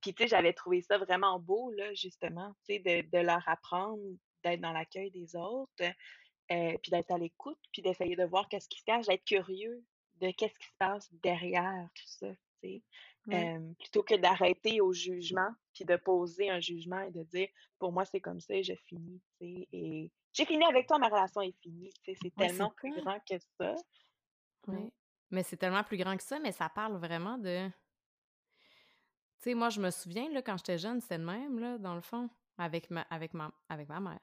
[SPEAKER 2] puis, tu sais, j'avais trouvé ça vraiment beau, là, justement, tu sais, de, de, leur apprendre d'être dans l'accueil des autres, euh, puis d'être à l'écoute, puis d'essayer de voir qu'est-ce qui se cache, d'être curieux de qu'est-ce qui se passe derrière tout ça, tu sais plutôt que d'arrêter au jugement, puis de poser un jugement et de dire pour moi c'est comme ça et je finis, et j'ai fini avec toi, ma relation est finie, c'est tellement plus grand que ça.
[SPEAKER 1] Oui. Mais c'est tellement plus grand que ça, mais ça parle vraiment de. Tu sais, moi, je me souviens, là, quand j'étais jeune, c'était le même, là, dans le fond, avec ma, avec ma, avec ma mère.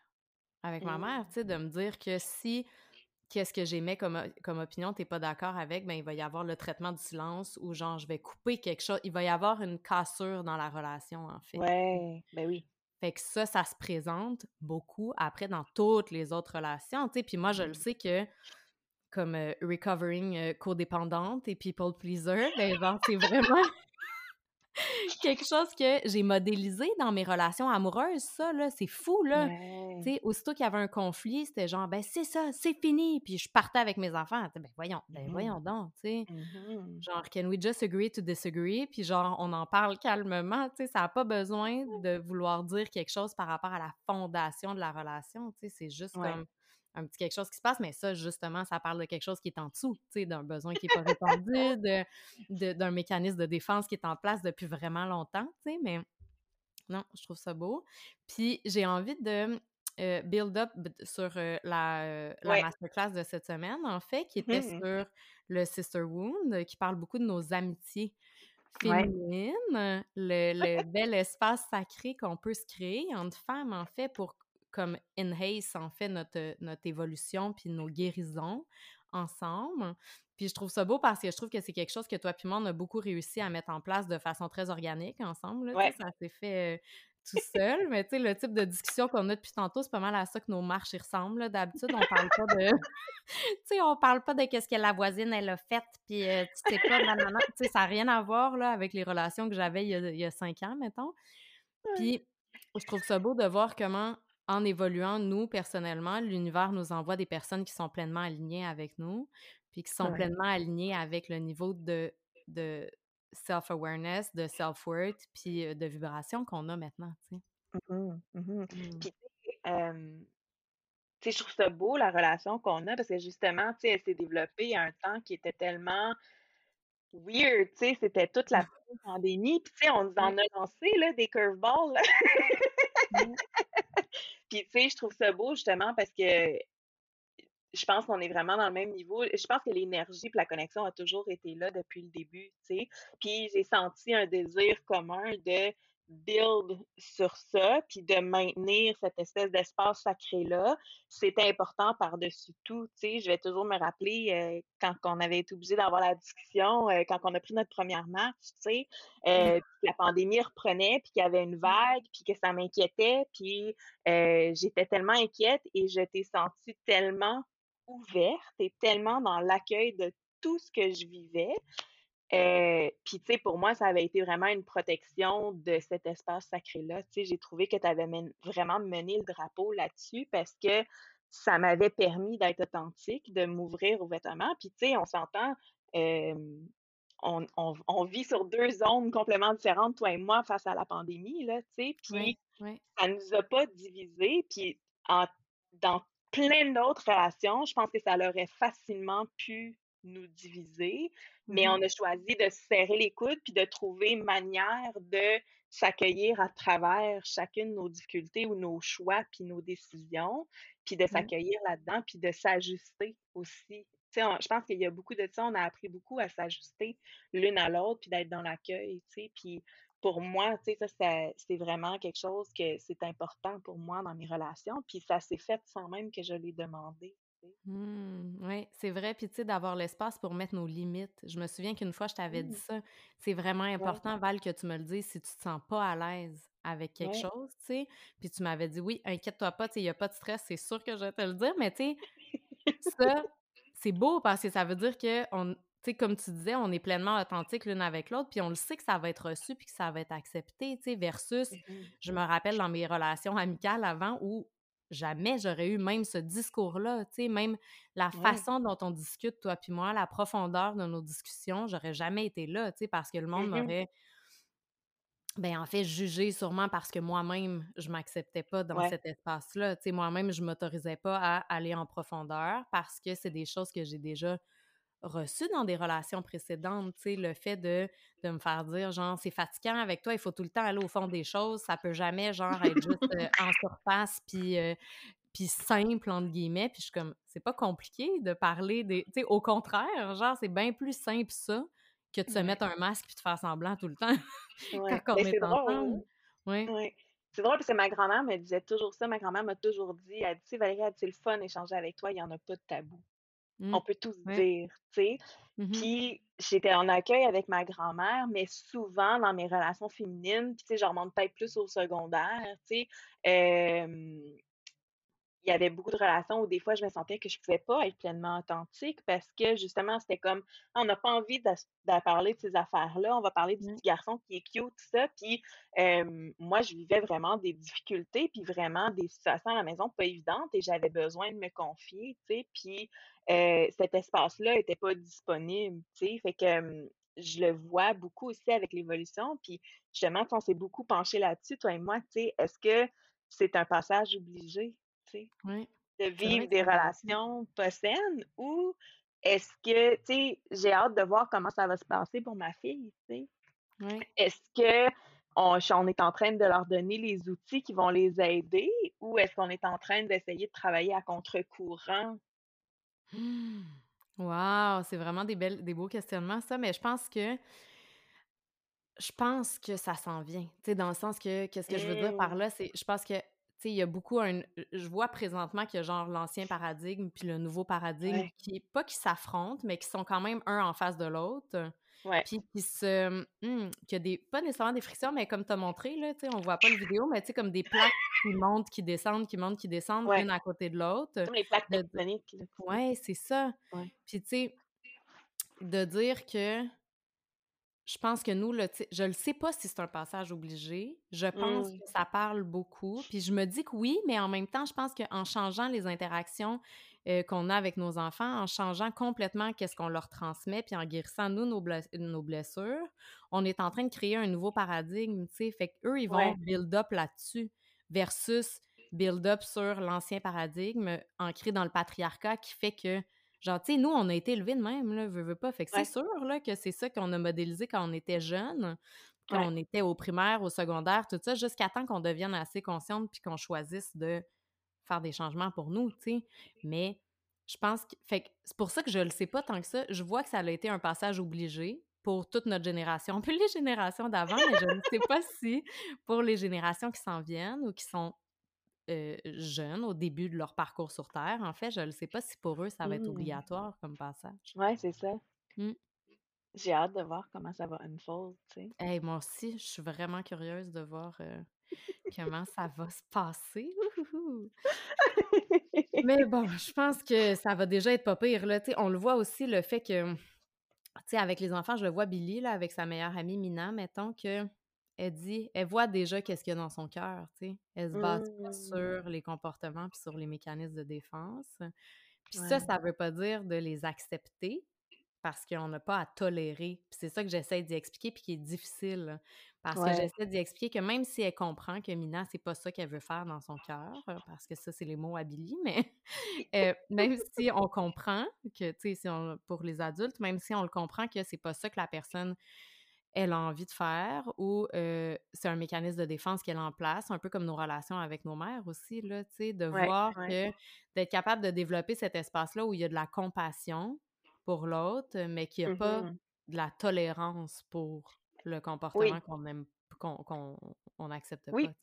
[SPEAKER 1] Avec ma mère, tu sais, de me dire que si qu'est-ce que j'aimais comme, comme opinion, t'es pas d'accord avec, ben il va y avoir le traitement du silence ou genre je vais couper quelque chose. Il va y avoir une cassure dans la relation, en fait.
[SPEAKER 2] Ouais, ben oui.
[SPEAKER 1] Fait que ça, ça se présente beaucoup après dans toutes les autres relations, tu sais. Puis moi, je le mmh. sais que comme euh, recovering euh, codépendante et people pleaser, ben c'est vraiment quelque chose que j'ai modélisé dans mes relations amoureuses, ça, là, c'est fou, là. Tu sais, aussitôt qu'il y avait un conflit, c'était genre, ben c'est ça, c'est fini. Puis je partais avec mes enfants. Ben voyons, ben voyons donc, tu sais.
[SPEAKER 2] Mmh
[SPEAKER 1] Genre, can we just agree to disagree? Puis genre, on en parle calmement, tu sais, ça n'a pas besoin de vouloir dire quelque chose par rapport à la fondation de la relation, tu sais, c'est juste
[SPEAKER 2] Ouais.
[SPEAKER 1] comme un petit quelque chose qui se passe, mais ça, justement, ça parle de quelque chose qui est en dessous, tu sais, d'un besoin qui n'est pas répondu, d'un mécanisme de défense qui est en place depuis vraiment longtemps, tu sais, mais non, je trouve ça beau. Puis j'ai envie de euh, build up sur euh, la, euh, la
[SPEAKER 2] Ouais.
[SPEAKER 1] masterclass de cette semaine, en fait, qui était
[SPEAKER 2] Mhm.
[SPEAKER 1] sur le Sister Wound, euh, qui parle beaucoup de nos amitiés
[SPEAKER 2] Ouais.
[SPEAKER 1] féminines, le, le bel espace sacré qu'on peut se créer entre femmes, en fait, pour comme enhance, en fait, notre, notre évolution puis nos guérisons ensemble. Puis je trouve ça beau parce que je trouve que c'est quelque chose que toi puis moi, on a beaucoup réussi à mettre en place de façon très organique ensemble. Là,
[SPEAKER 2] Ouais.
[SPEAKER 1] ça s'est fait euh, tout seul, mais tu sais, le type de discussion qu'on a depuis tantôt, c'est pas mal à ça que nos marches y ressemblent. D'habitude, on parle pas de... tu sais, on parle pas de qu'est-ce que la voisine, elle a fait, puis euh, tu sais pas, nanana. Tu sais, ça n'a rien à voir là, avec les relations que j'avais il y a cinq ans, mettons. Puis, je trouve ça beau de voir comment, en évoluant, nous, personnellement, l'univers nous envoie des personnes qui sont pleinement alignées avec nous, puis qui sont
[SPEAKER 2] Ouais.
[SPEAKER 1] pleinement alignées avec le niveau de, de self-awareness, de self-worth, puis de vibration qu'on a maintenant, tu sais. Mm.
[SPEAKER 2] Puis, tu sais, euh, tu sais, je trouve ça beau, la relation qu'on a, parce que justement, tu sais, elle s'est développée à un temps qui était tellement weird, tu sais, c'était toute la pandémie, puis tu sais, on nous en a lancé, là, des curveballs. Puis, tu sais, je trouve ça beau, justement, parce que je pense qu'on est vraiment dans le même niveau. Je pense que l'énergie et la connexion a toujours été là depuis le début, tu sais. Puis j'ai senti un désir commun de build sur ça, puis de maintenir cette espèce d'espace sacré-là. C'était important par-dessus tout, tu sais. Je vais toujours me rappeler euh, quand on avait été obligé d'avoir la discussion, euh, quand on a pris notre première marche, tu sais, euh, puis que la pandémie reprenait, puis qu'il y avait une vague, puis que ça m'inquiétait, puis j'étais tellement inquiète et je t'ai sentie tellement ouverte et tellement dans l'accueil de tout ce que je vivais. Euh, puis, tu sais, pour moi, ça avait été vraiment une protection de cet espace sacré-là. Tu sais, j'ai trouvé que tu avais vraiment mené le drapeau là-dessus parce que ça m'avait permis d'être authentique, de m'ouvrir aux vêtements. Puis, tu sais, on s'entend, euh, on, on, on, vit sur deux zones complètement différentes, toi et moi, face à la pandémie, là, tu sais. Puis,
[SPEAKER 1] Oui, oui.
[SPEAKER 2] ça nous a pas divisés. Puis, en, dans plein d'autres relations, je pense que ça aurait facilement pu nous diviser, mais
[SPEAKER 1] Mhm.
[SPEAKER 2] on a choisi de se serrer les coudes puis de trouver une manière de s'accueillir à travers chacune de nos difficultés ou nos choix puis nos décisions, puis de
[SPEAKER 1] Oui.
[SPEAKER 2] s'accueillir là-dedans puis de s'ajuster aussi. On- je pense qu'il y a beaucoup de ça, on a appris beaucoup à s'ajuster l'une à l'autre puis d'être dans l'accueil, tu sais, puis pour moi, tu sais, ça, ça- c'est vraiment quelque chose que c'est important pour moi dans mes relations, puis ça s'est fait sans même que je l'ai demandé. Sais.
[SPEAKER 1] Hmm, oui, c'est vrai. Puis, tu sais, d'avoir l'espace pour mettre nos limites. Je me souviens qu'une fois, je t'avais dit
[SPEAKER 2] Mm.
[SPEAKER 1] ça. C'est vraiment
[SPEAKER 2] Ouais,
[SPEAKER 1] important, Val, que tu me le dises si tu te sens pas à l'aise avec quelque
[SPEAKER 2] ouais.
[SPEAKER 1] chose, tu sais. Puis, tu m'avais dit, oui, inquiète-toi pas, tu sais, il n'y a pas de stress, c'est sûr que je vais te le dire. Mais, tu sais, ça, c'est beau parce que ça veut dire que, on, tu sais, comme tu disais, on est pleinement authentique l'une avec l'autre, puis on le sait que ça va être reçu puis que ça va être accepté, tu sais, versus,
[SPEAKER 2] Mhm.
[SPEAKER 1] je me rappelle dans mes relations amicales avant où jamais j'aurais eu même ce discours-là, tu sais, même la
[SPEAKER 2] Ouais.
[SPEAKER 1] façon dont on discute, toi puis moi, la profondeur de nos discussions, j'aurais jamais été là, tu sais, parce que le monde
[SPEAKER 2] Mhm.
[SPEAKER 1] m'aurait, ben en fait, jugé sûrement parce que moi-même, je m'acceptais pas dans
[SPEAKER 2] Ouais.
[SPEAKER 1] cet espace-là, tu sais, moi-même, je m'autorisais pas à aller en profondeur parce que c'est des choses que j'ai déjà reçues dans des relations précédentes, tu sais, le fait de, de me faire dire, genre, c'est fatigant avec toi, il faut tout le temps aller au fond des choses, ça peut jamais, genre, être juste euh, en surface, puis euh, puis simple, entre guillemets, puis je suis comme, c'est pas compliqué de parler des... Tu sais, au contraire, genre, c'est bien plus simple ça que de se
[SPEAKER 2] Ouais.
[SPEAKER 1] mettre un masque puis de faire semblant tout le temps
[SPEAKER 2] Ouais.
[SPEAKER 1] quand on est
[SPEAKER 2] c'est drôle, hein? Ouais. C'est drôle parce que ma grand-mère me disait toujours ça. Ma grand-mère m'a toujours dit, elle dit, Valérie, c'est le fun d'échanger avec toi, il n'y en a pas de tabou. On peut tout se
[SPEAKER 1] Ouais.
[SPEAKER 2] dire, tu sais.
[SPEAKER 1] Mhm.
[SPEAKER 2] Puis j'étais en accueil avec ma grand-mère, mais souvent dans mes relations féminines, puis tu sais, je remonte peut-être plus au secondaire, tu sais, euh, il y avait beaucoup de relations où des fois, je me sentais que je pouvais pas être pleinement authentique parce que justement, c'était comme: «Ah, on n'a pas envie de de parler de ces affaires-là, on va parler du
[SPEAKER 1] Mmh.
[SPEAKER 2] petit garçon qui est cute», tout ça. Puis, moi, je vivais vraiment des difficultés, puis vraiment des situations à la maison pas évidentes et j'avais besoin de me confier, tu sais. Puis, cet espace-là était pas disponible, tu sais. Fait que, je le vois beaucoup aussi avec l'évolution. Puis justement, on s'est beaucoup penché là-dessus, toi et moi, tu sais. Est-ce que c'est un passage obligé, sais,
[SPEAKER 1] Oui,
[SPEAKER 2] de vivre
[SPEAKER 1] que
[SPEAKER 2] des relations pas saines ou est-ce que, tu sais, j'ai hâte de voir comment ça va se passer pour ma fille, tu sais?
[SPEAKER 1] Oui.
[SPEAKER 2] Est-ce qu'on ch on est en train de leur donner les outils qui vont les aider ou est-ce qu'on est en train d'essayer de travailler à contre-courant?
[SPEAKER 1] Waouh! C'est vraiment des belles des beaux questionnements ça, mais je pense que je pense que ça s'en vient. Tu sais, dans le sens que qu'est-ce que je veux dire par
[SPEAKER 2] Mmh.
[SPEAKER 1] là, c'est je pense que, il y a beaucoup un je vois présentement qu'il y a genre l'ancien paradigme puis le nouveau paradigme
[SPEAKER 2] Ouais.
[SPEAKER 1] qui pas qui s'affrontent, mais qui sont quand même un en face de l'autre,
[SPEAKER 2] Ouais.
[SPEAKER 1] puis qui se mmh, qu'il y a des pas nécessairement des frictions, mais comme tu as montré là, tu sais, on voit pas le vidéo, mais tu sais, comme des plaques qui montent, qui descendent, qui montent, qui descendent,
[SPEAKER 2] Ouais.
[SPEAKER 1] une à côté de l'autre,
[SPEAKER 2] Comme les plaques tectoniques,
[SPEAKER 1] ouais, c'est ça. Puis tu sais, de dire que je pense que nous, là, je le sais pas si c'est un passage obligé. Je pense
[SPEAKER 2] Mmh.
[SPEAKER 1] que ça parle beaucoup, puis je me dis que oui, mais en même temps, je pense qu'en changeant les interactions, heu, qu'on a avec nos enfants, en changeant complètement qu'est-ce qu'on leur transmet, puis en guérissant, nous, nos nos blessures, on est en train de créer un nouveau paradigme, tu sais. Fait qu'eux, ils vont
[SPEAKER 2] Ouais.
[SPEAKER 1] build up là-dessus versus build up sur l'ancien paradigme ancré dans le patriarcat qui fait que genre, tu sais, nous, on a été élevés de même, là, veux, veux pas. Fait que c'est sûr, là, que c'est ça qu'on a modélisé quand on était jeunes, quand
[SPEAKER 2] Ouais.
[SPEAKER 1] on était au primaire, au secondaire, tout ça, jusqu'à temps qu'on devienne assez consciente puis qu'on choisisse de faire des changements pour nous, tu sais. Mais je pense que fait que c'est pour ça que je le sais pas tant que ça. Je vois que ça l'a été un passage obligé pour toute notre génération, puis les générations d'avant, mais je ne sais pas si pour les générations qui s'en viennent ou qui sont, heu, jeunes, au début de leur parcours sur terre, en fait, je le sais pas si pour eux, ça va être
[SPEAKER 2] Mmh.
[SPEAKER 1] obligatoire comme passage.
[SPEAKER 2] Ouais, c'est ça.
[SPEAKER 1] Mmh.
[SPEAKER 2] J'ai hâte de voir comment ça va unfold, tu sais.
[SPEAKER 1] Hey, moi aussi, je suis vraiment curieuse de voir, heu, comment ça va se passer. Mais bon, je pense que ça va déjà être pas pire, là. On le voit aussi, le fait que, tu sais, avec les enfants, je le vois Billy, là, avec sa meilleure amie Mina, mettons, qu'elle dit elle voit déjà qu'est-ce qu'il y a dans son cœur, tu sais. Elle se base pas
[SPEAKER 2] Mmh.
[SPEAKER 1] sur les comportements puis sur les mécanismes de défense. Puis ça,
[SPEAKER 2] Ouais.
[SPEAKER 1] ça veut pas dire de les accepter parce qu'on n'a pas à tolérer. Puis c'est ça que j'essaie d'y expliquer puis qui est difficile, parce que j'essaie d'y expliquer que même si elle comprend que Mina, c'est pas ça qu'elle veut faire dans son cœur, parce que ça, c'est les mots à Billy, mais heu, même si on comprend que, tu sais, si pour les adultes, même si on le comprend que c'est pas ça que la personne, elle a envie de faire ou c'est un mécanisme de défense qu'elle a en place, un peu comme nos relations avec nos mères aussi, là, tu sais, de
[SPEAKER 2] Ouais,
[SPEAKER 1] voir
[SPEAKER 2] ouais.
[SPEAKER 1] que d'être capable de développer cet espace-là où il y a de la compassion pour l'autre, mais qu'il y a
[SPEAKER 2] Mmh
[SPEAKER 1] pas
[SPEAKER 2] mh.
[SPEAKER 1] de la tolérance pour le comportement
[SPEAKER 2] Oui.
[SPEAKER 1] qu'on aime qu'on qu'on on n'accepte pas,
[SPEAKER 2] Oui.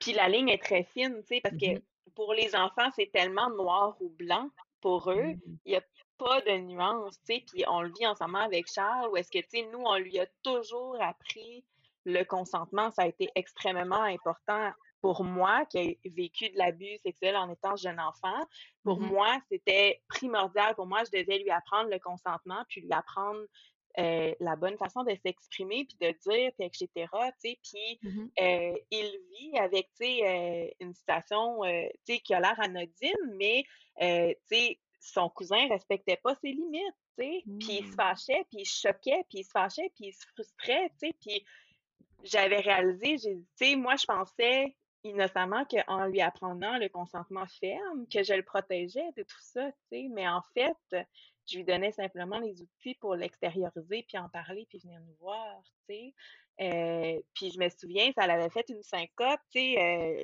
[SPEAKER 2] Puis la ligne est très fine, tu sais, parce
[SPEAKER 1] Mmh
[SPEAKER 2] que pour les enfants, c'est tellement noir ou blanc pour eux,
[SPEAKER 1] Mmh.
[SPEAKER 2] il y a pas de nuance, tu sais. Puis on le vit en ce moment avec Charles où est-ce que, tu sais, nous, on lui a toujours appris le consentement. Ça a été extrêmement important pour moi qui ai vécu de l'abus sexuel en étant jeune enfant. Pour
[SPEAKER 1] mh.
[SPEAKER 2] moi, c'était primordial. Pour moi, je devais lui apprendre le consentement, puis lui apprendre, heu, la bonne façon de s'exprimer puis de dire, puis et cetera, tu sais. Puis,
[SPEAKER 1] Mmh mh.
[SPEAKER 2] heu, il vit avec, tu sais, heu, une situation, tu sais, qui a l'air anodine, mais tu sais, son cousin respectait pas ses limites, tu sais. Puis il se
[SPEAKER 1] Mmh.
[SPEAKER 2] fâchait, puis il se choquait, puis il se fâchait, puis il se frustrait, tu sais. Puis j'avais réalisé, j'ai dit, tu sais, moi, je pensais innocemment qu'en lui apprenant le consentement ferme, que je le protégeais de tout ça, tu sais. Mais en fait, je lui donnais simplement les outils pour l'extérioriser, puis en parler, puis venir nous voir, tu sais. Heu, puis je me souviens, ça l'avait fait une syncope, tu sais,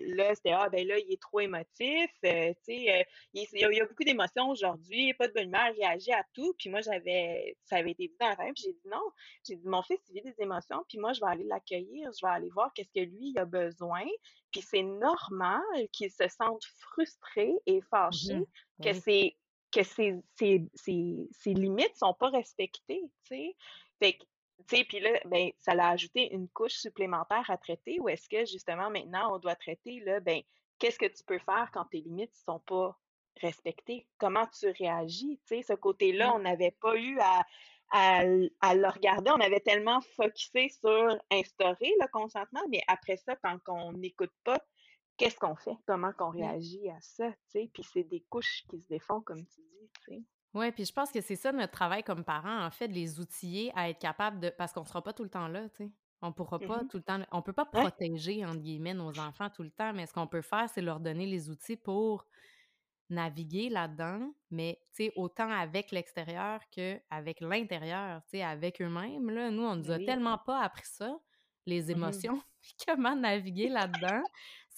[SPEAKER 2] heu, là, c'était: «Ah ben là, il est trop émotif, heu, tu sais, heu, il il y a beaucoup d'émotions aujourd'hui, pas de bonne humeur, il réagit à tout». Puis moi, j'avais ça avait été dit dans la puis j'ai dit: «Non». J'ai dit: «Mon fils, il vit des émotions, puis moi, je vais aller l'accueillir, je vais aller voir qu'est-ce que lui, il a besoin. Puis c'est normal qu'il se sente frustré et
[SPEAKER 1] Mmh
[SPEAKER 2] fâché
[SPEAKER 1] mh.
[SPEAKER 2] que
[SPEAKER 1] Oui.
[SPEAKER 2] que ses ses ses ses limites sont pas respectées», tu sais. Fait que puis là, ben, ça l'a ajouté une couche supplémentaire à traiter où est-ce que justement maintenant on doit traiter là, ben qu'est-ce que tu peux faire quand tes limites ne sont pas respectées? Comment tu réagis? Ce côté-là, on n'avait pas eu à, à, le regarder. On avait tellement focusé sur instaurer le consentement, mais après ça, quand on n'écoute pas, qu'est-ce qu'on fait? Comment qu'on réagit à ça? Tu sais? Puis c'est des couches qui se défont, comme tu dis.
[SPEAKER 1] Oui, puis je pense que c'est ça notre travail comme parents, en fait, de les outiller à être capable de. Parce qu'on ne sera pas tout le temps là, tu sais. On pourra pas
[SPEAKER 2] Mmh
[SPEAKER 1] tout le temps. On peut pas protéger, entre guillemets, nos enfants tout le temps, mais ce qu'on peut faire, c'est leur donner les outils pour naviguer là-dedans, mais tu sais, autant avec l'extérieur qu'avec l'intérieur, tu sais, avec eux-mêmes. Là, nous, on nous a tellement pas appris ça, les
[SPEAKER 2] Mmh
[SPEAKER 1] émotions, comment naviguer là-dedans.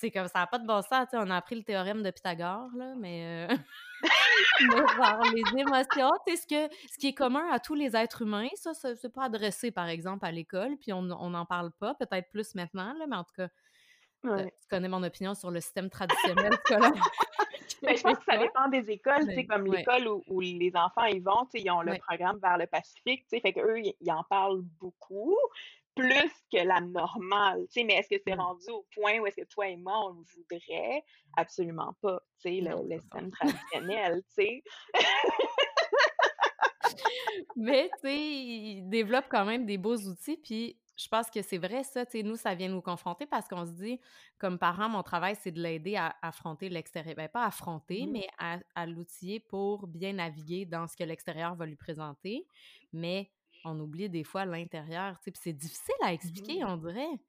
[SPEAKER 1] C'est comme ça n'a pas de bon sens, on a appris le théorème de Pythagore, là, mais, euh, genre, les émotions, sais, ce, que, ce qui est commun à tous les êtres humains, ça, c'est pas adressé, par exemple, à l'école, puis on n'en parle pas, peut-être plus maintenant, là, mais en tout cas,
[SPEAKER 2] Ouais.
[SPEAKER 1] tu connais mon opinion sur le système traditionnel scolaire.
[SPEAKER 2] Ben, je pense que ça dépend des écoles,
[SPEAKER 1] Mais,
[SPEAKER 2] comme
[SPEAKER 1] ouais.
[SPEAKER 2] l'école où, où les enfants ils vont, ils ont le
[SPEAKER 1] Ouais.
[SPEAKER 2] programme vers le Pacifique, fait qu'eux, ils en parlent beaucoup, plus que la normale, tu sais, mais est-ce que c'est
[SPEAKER 1] Mm.
[SPEAKER 2] rendu au point où est-ce que toi et moi, on le voudrait? Absolument pas, tu sais, le, le système traditionnel, tu sais.
[SPEAKER 1] Mais, tu sais, ils développent quand même des beaux outils, puis je pense que c'est vrai, ça, tu sais, nous, ça vient nous confronter parce qu'on se dit, comme parents, mon travail, c'est de l'aider à affronter l'extérieur. Ben, pas affronter,
[SPEAKER 2] Mhm.
[SPEAKER 1] mais à, à l'outiller pour bien naviguer dans ce que l'extérieur va lui présenter. Mais on oublie des fois l'intérieur, puis c'est difficile à expliquer,
[SPEAKER 2] Mhm.
[SPEAKER 1] on dirait.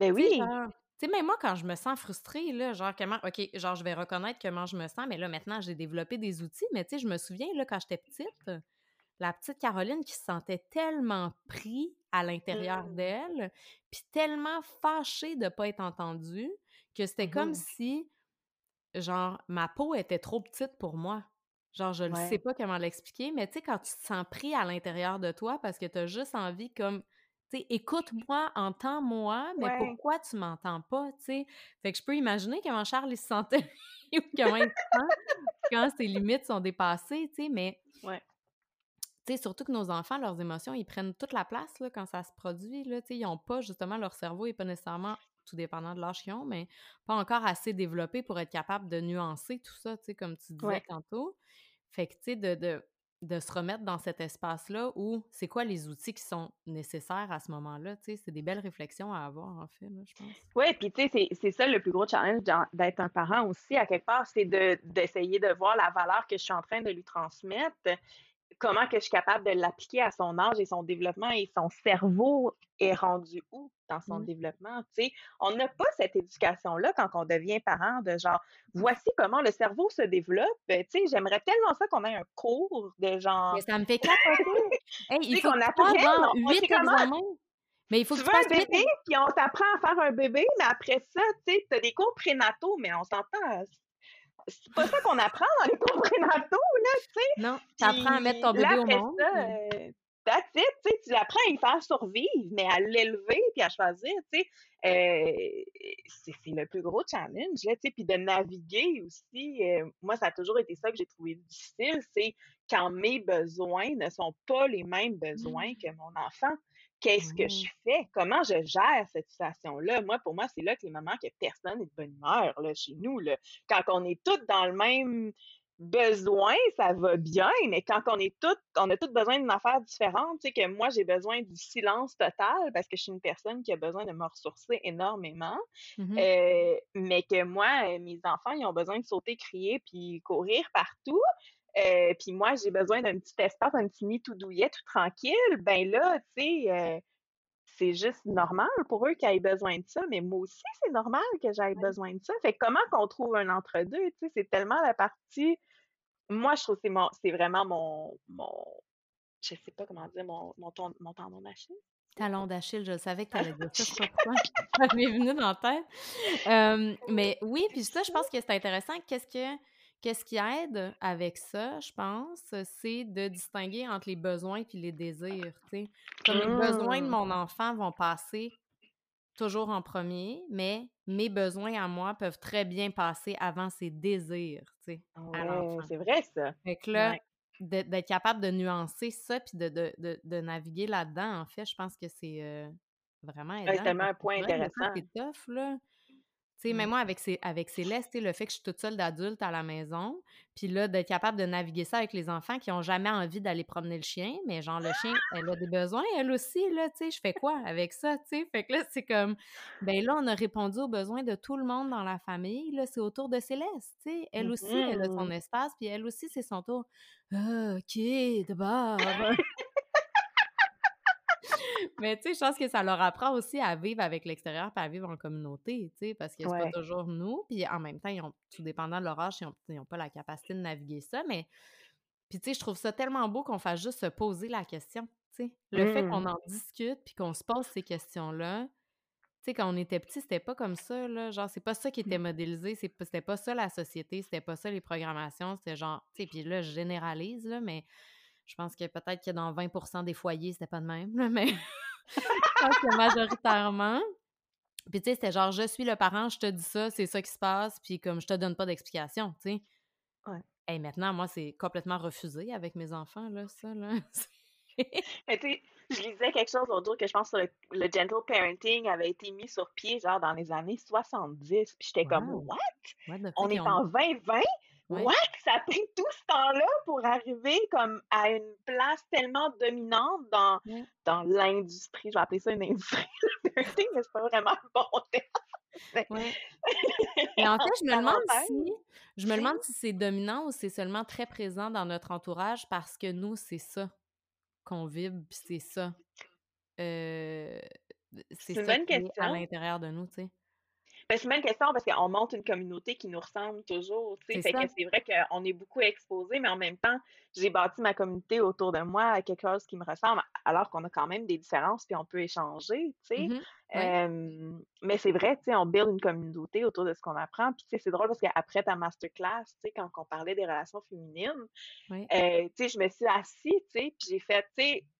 [SPEAKER 2] Ben oui,
[SPEAKER 1] tu sais, même moi, quand je me sens frustrée, là, genre, comment, OK, genre, je vais reconnaître comment je me sens, mais là, maintenant, j'ai développé des outils, mais tu sais, je me souviens, là, quand j'étais petite, la petite Caroline qui se sentait tellement pris à l'intérieur
[SPEAKER 2] Mm.
[SPEAKER 1] d'elle, puis tellement fâchée de ne pas être entendue, que c'était comme
[SPEAKER 2] Mhm.
[SPEAKER 1] si, genre, ma peau était trop petite pour moi. Genre, je ne sais pas comment l'expliquer, mais tu sais, quand tu te sens pris à l'intérieur de toi parce que tu as juste envie, comme, tu sais, écoute-moi, entends-moi, mais
[SPEAKER 2] ouais,
[SPEAKER 1] pourquoi tu m'entends pas, tu sais? Fait que je peux imaginer comment Charles il se sentait ou comment il se sent quand ses limites sont dépassées, tu sais, mais
[SPEAKER 2] ouais.
[SPEAKER 1] tu sais, surtout que nos enfants, leurs émotions, ils prennent toute la place là, quand ça se produit. Là, tu sais, ils n'ont pas, justement, leur cerveau n'est pas nécessairement, tout dépendant de l'âge qu'ils ont, mais pas encore assez développé pour être capable de nuancer tout ça, tu sais, comme tu disais
[SPEAKER 2] ouais.
[SPEAKER 1] tantôt. Fait que, tu sais, de, de, de se remettre dans cet espace-là où c'est quoi les outils qui sont nécessaires à ce moment-là, tu sais, c'est des belles réflexions à avoir, en fait, là, je pense.
[SPEAKER 2] Oui, puis tu sais, c'est- ça le plus gros challenge d'être un parent aussi, à quelque part, c'est de- d'essayer de voir la valeur que je suis en train de lui transmettre, comment que je suis capable de l'appliquer à son âge et son développement et son cerveau est rendu où dans son développement, tu sais? On n'a pas cette éducation-là quand on devient parent de genre, voici comment le cerveau se développe, tu sais, j'aimerais tellement ça qu'on ait un cours de genre,
[SPEAKER 1] Mais ça me fait capoter! Hey, il faut
[SPEAKER 2] qu'on
[SPEAKER 1] tu
[SPEAKER 2] apprenne,
[SPEAKER 1] passes genre
[SPEAKER 2] on
[SPEAKER 1] huit
[SPEAKER 2] sait comment
[SPEAKER 1] examens. Mais il faut
[SPEAKER 2] tu
[SPEAKER 1] que
[SPEAKER 2] veux
[SPEAKER 1] tu
[SPEAKER 2] un bébé, puis on t'apprend à faire un bébé, mais après ça, tu sais, t'as des cours prénataux, mais on s'entend, c'est pas ça qu'on apprend dans les cours prénataux, là, tu sais.
[SPEAKER 1] Non, tu apprends à mettre ton
[SPEAKER 2] Puis là,
[SPEAKER 1] bébé au monde.
[SPEAKER 2] ça, euh, that's it, tu sais, tu l'apprends à y faire survivre, mais à l'élever puis à choisir, tu sais, euh, c'est c'est le plus gros challenge, là, tu sais, puis de naviguer aussi, euh, moi, ça a toujours été ça que j'ai trouvé difficile, c'est quand mes besoins ne sont pas les mêmes besoins que mon enfant. Qu'est-ce que je fais? Comment je gère cette situation-là? Moi, pour moi, c'est là que les moments que personne n'est de bonne humeur, là, chez nous, là. Quand on est tous dans le même besoin, ça va bien, mais quand on est toutes, on a tous besoin d'une affaire différente, tu sais, que moi, j'ai besoin du silence total parce que je suis une personne qui a besoin de me ressourcer énormément,
[SPEAKER 1] Mhm.
[SPEAKER 2] euh, mais que moi, euh, mes enfants, ils ont besoin de sauter, crier, puis courir partout. Euh, puis moi, j'ai besoin d'un petit espace, un petit nid tout douillet, tout tranquille. Ben là, tu sais, euh, c'est juste normal pour eux qu'ils aient besoin de ça, mais moi aussi, c'est normal que j'aie
[SPEAKER 1] Ouais.
[SPEAKER 2] besoin de ça. Fait que comment qu'on trouve un entre-deux, tu sais, c'est tellement la partie... Moi, je trouve que c'est mon, c'est vraiment mon, mon, je sais pas comment dire, mon, mon, ton- mon tendon d'Achille.
[SPEAKER 1] Talon d'Achille, je savais que tu allais dire ça, je sais pas pourquoi. Ça m'est venu dans la tête. Euh, mais oui, puis ça, je pense que c'est intéressant. Qu'est-ce que qu'est-ce qui aide avec ça, je pense, c'est de distinguer entre les besoins et les désirs. tu sais. Comme les besoins de
[SPEAKER 2] Mmh.
[SPEAKER 1] mon enfant vont passer toujours en premier, mais mes besoins à moi peuvent très bien passer avant ses désirs, l'enfant.
[SPEAKER 2] c'est vrai ça.
[SPEAKER 1] Fait que là,
[SPEAKER 2] Ouais.
[SPEAKER 1] d'être capable de nuancer ça puis de, de, de, de naviguer là-dedans, en fait, je pense que c'est euh, vraiment
[SPEAKER 2] Ouais, c'est tellement un point intéressant.
[SPEAKER 1] c'est tough, là. Tu sais, même
[SPEAKER 2] Mmh.
[SPEAKER 1] moi, avec, Cé- avec Céleste, le fait que je suis toute seule d'adulte à la maison, puis là, d'être capable de naviguer ça avec les enfants qui ont jamais envie d'aller promener le chien, mais genre, le chien, elle a des besoins, elle aussi, là, tu sais, je fais quoi avec ça, tu sais? Fait que là, c'est comme, ben là, on a répondu aux besoins de tout le monde dans la famille, là, c'est autour de Céleste, tu sais? Elle aussi, elle a son
[SPEAKER 2] Mhm.
[SPEAKER 1] espace, puis elle aussi, c'est son tour. Ah, OK, d'abord. Mais tu sais, je pense que ça leur apprend aussi à vivre avec l'extérieur puis à vivre en communauté, tu sais, parce que c'est pas toujours nous. Puis en même temps, ils ont, tout dépendant de leur âge, ils n'ont pas la capacité de naviguer ça. Mais puis tu sais, je trouve ça tellement beau qu'on fasse juste se poser la question, tu sais. Le fait qu'on en discute puis qu'on se pose ces questions-là, tu sais, quand on était petit, c'était pas comme ça, là. Genre, c'est pas ça qui était modélisé, c'est pas- c'était pas ça la société, c'était pas ça les programmations, c'était genre, tu sais, puis là, je généralise, là, mais je pense que peut-être que dans 20% des foyers, c'était pas de même, là, mais je pense que majoritairement. Puis tu sais, c'était genre, je suis le parent, je te dis ça, c'est ça qui se passe, puis comme je te donne pas d'explication, tu sais.
[SPEAKER 2] Ouais.
[SPEAKER 1] Et maintenant, moi, c'est complètement refusé avec mes enfants, là, ça, là.
[SPEAKER 2] Mais tu sais, je lisais quelque chose l'autre jour que je pense que le, le gentle parenting avait été mis sur pied genre dans les années 70. Puis j'étais comme, what? On est en 2020?
[SPEAKER 1] Ouais.
[SPEAKER 2] What? Ça a pris tout ce temps-là pour arriver comme à une place tellement dominante dans,
[SPEAKER 1] Ouais.
[SPEAKER 2] dans l'industrie. Je vais appeler ça une industrie, mais c'est pas vraiment le bon terme.
[SPEAKER 1] Ouais. Mais en fait, je me demande si je me demande si c'est dominant ou c'est seulement très présent dans notre entourage parce que nous, c'est ça qu'on vibre, c'est ça. euh, c'est ça
[SPEAKER 2] bonne
[SPEAKER 1] qui est à
[SPEAKER 2] question.
[SPEAKER 1] l'intérieur de nous, tu sais.
[SPEAKER 2] Ben, c'est une bonne question parce qu'on monte une communauté qui nous ressemble toujours.
[SPEAKER 1] C'est
[SPEAKER 2] vrai qu'on est beaucoup exposés, mais en même temps, j'ai bâti ma communauté autour de moi à quelque chose qui me ressemble, alors qu'on a quand même des différences puis on peut échanger.
[SPEAKER 1] Mhm.
[SPEAKER 2] Euh, mais c'est vrai, on build une communauté autour de ce qu'on apprend. Puis, c'est drôle parce qu'après ta masterclass, quand on parlait des relations féminines, euh, je me suis assise, puis j'ai fait,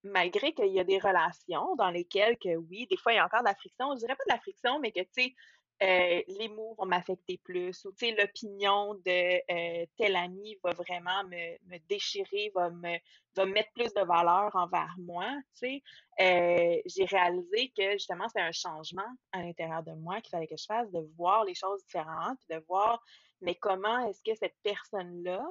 [SPEAKER 2] malgré qu'il y a des relations dans lesquelles, que oui, des fois, il y a encore de la friction, je dirais pas de la friction, mais que, tu sais, euh, les mots vont m'affecter plus, ou, l'opinion de euh, tel ami va vraiment me, déchirer, va me, mettre plus de valeur envers moi. Euh, j'ai réalisé que, justement, c'était un changement à l'intérieur de moi qu'il fallait que je fasse, de voir les choses différentes, de voir, mais comment est-ce que cette personne-là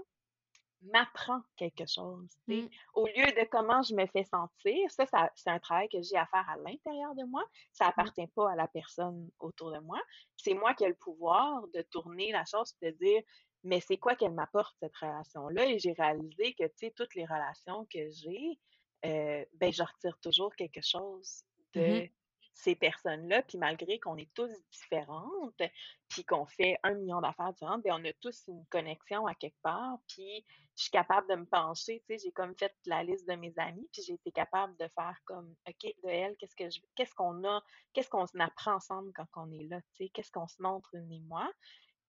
[SPEAKER 2] m'apprend quelque chose, tu sais,
[SPEAKER 1] Mm.
[SPEAKER 2] au lieu de comment je me fais sentir, ça, ça c'est un travail que j'ai à faire à l'intérieur de moi, ça appartient pas à la personne autour de moi, c'est moi qui ai le pouvoir de tourner la chose et de dire, mais c'est quoi qu'elle m'apporte cette relation-là, et j'ai réalisé que, tu sais, toutes les relations que j'ai, euh, ben, je retire toujours quelque chose de
[SPEAKER 1] Mhm.
[SPEAKER 2] Ces personnes-là, puis malgré qu'on est tous différentes, puis qu'on fait un million d'affaires différentes, ben on a tous une connexion à quelque part, puis je suis capable de me pencher, tu sais, j'ai comme fait la liste de mes amis, puis j'ai été capable de faire comme, OK, de elle, qu'est-ce que qu'est-ce qu'on a, qu'est-ce qu'on apprend ensemble quand on est là, tu sais, qu'est-ce qu'on se montre une et moi,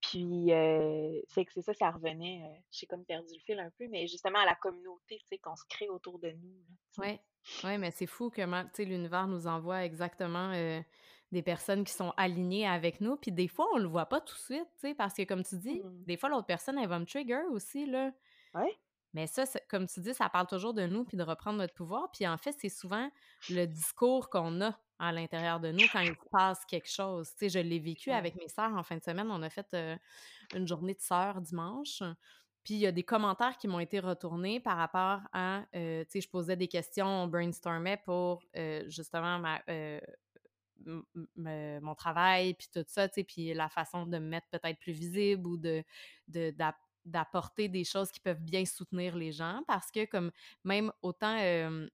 [SPEAKER 2] puis euh, c'est que c'est ça, ça revenait, euh, j'ai comme perdu le fil un peu, mais justement à la communauté, tu sais, qu'on se crée autour de nous, sais.
[SPEAKER 1] Ouais. Mais c'est fou comment, tu sais, l'univers nous envoie exactement euh, des personnes qui sont alignées avec nous. Puis des fois, on le voit pas tout de suite, tu sais, parce que comme tu dis,
[SPEAKER 2] Mhm.
[SPEAKER 1] des fois, l'autre personne, elle va me trigger aussi, là.
[SPEAKER 2] Ouais.
[SPEAKER 1] Mais ça, comme tu dis, ça parle toujours de nous puis de reprendre notre pouvoir. Puis en fait, c'est souvent le discours qu'on a à l'intérieur de nous quand il se passe quelque chose. Tu sais, je l'ai vécu avec mes sœurs en fin de semaine. On a fait euh, une journée de sœurs dimanche. Puis il y a des commentaires qui m'ont été retournés par rapport à, euh, tu sais, je posais des questions, on brainstormait pour euh, justement ma, mon travail, puis tout ça, tu sais, puis la façon de me mettre peut-être plus visible ou de, de- d'ap- d'apporter des choses qui peuvent bien soutenir les gens parce que comme même autant euh,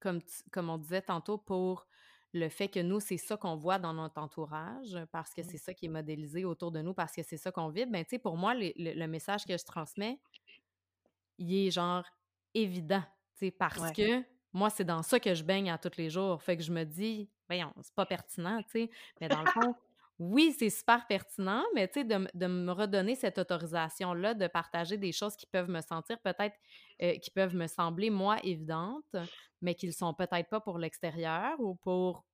[SPEAKER 1] comme, comme on disait tantôt pour le fait que nous, c'est ça qu'on voit dans notre entourage, parce que
[SPEAKER 2] Mm.
[SPEAKER 1] c'est ça qui est modélisé autour de nous, parce que c'est ça qu'on vit, ben tu sais, pour moi, le, le message que je transmets, il est genre évident, tu sais, parce
[SPEAKER 2] Ouais.
[SPEAKER 1] que moi, c'est dans ça que je baigne à tous les jours. Fait que je me dis, voyons, c'est pas pertinent, tu sais. Mais dans le fond, oui, c'est super pertinent, mais tu sais, de, me redonner cette autorisation-là de partager des choses qui peuvent me sentir peut-être, euh, qui peuvent me sembler, moi, évidentes, mais qui ne sont peut-être pas pour l'extérieur ou pour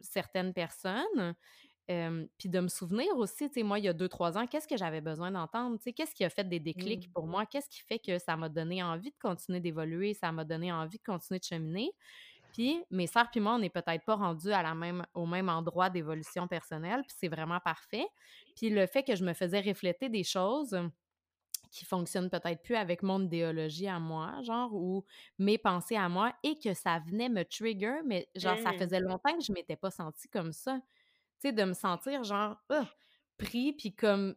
[SPEAKER 1] certaines personnes. Euh, puis de me souvenir aussi, tu sais, moi, il y a deux, trois ans, qu'est-ce que j'avais besoin d'entendre? Tu sais, qu'est-ce qui a fait des déclics pour moi? Qu'est-ce qui fait que ça m'a donné envie de continuer d'évoluer? Ça m'a donné envie de continuer de cheminer? Puis mes sœurs puis moi, on n'est peut-être pas rendus à la même, au même endroit d'évolution personnelle, puis c'est vraiment parfait. Puis le fait que je me faisais refléter des choses qui fonctionnent peut-être plus avec mon idéologie à moi, genre, ou mes pensées à moi, et que ça venait me trigger, mais genre, ça
[SPEAKER 2] Mmh.
[SPEAKER 1] faisait longtemps que je m'étais pas sentie comme ça. Tu sais, de me sentir genre, ah, pris, puis comme,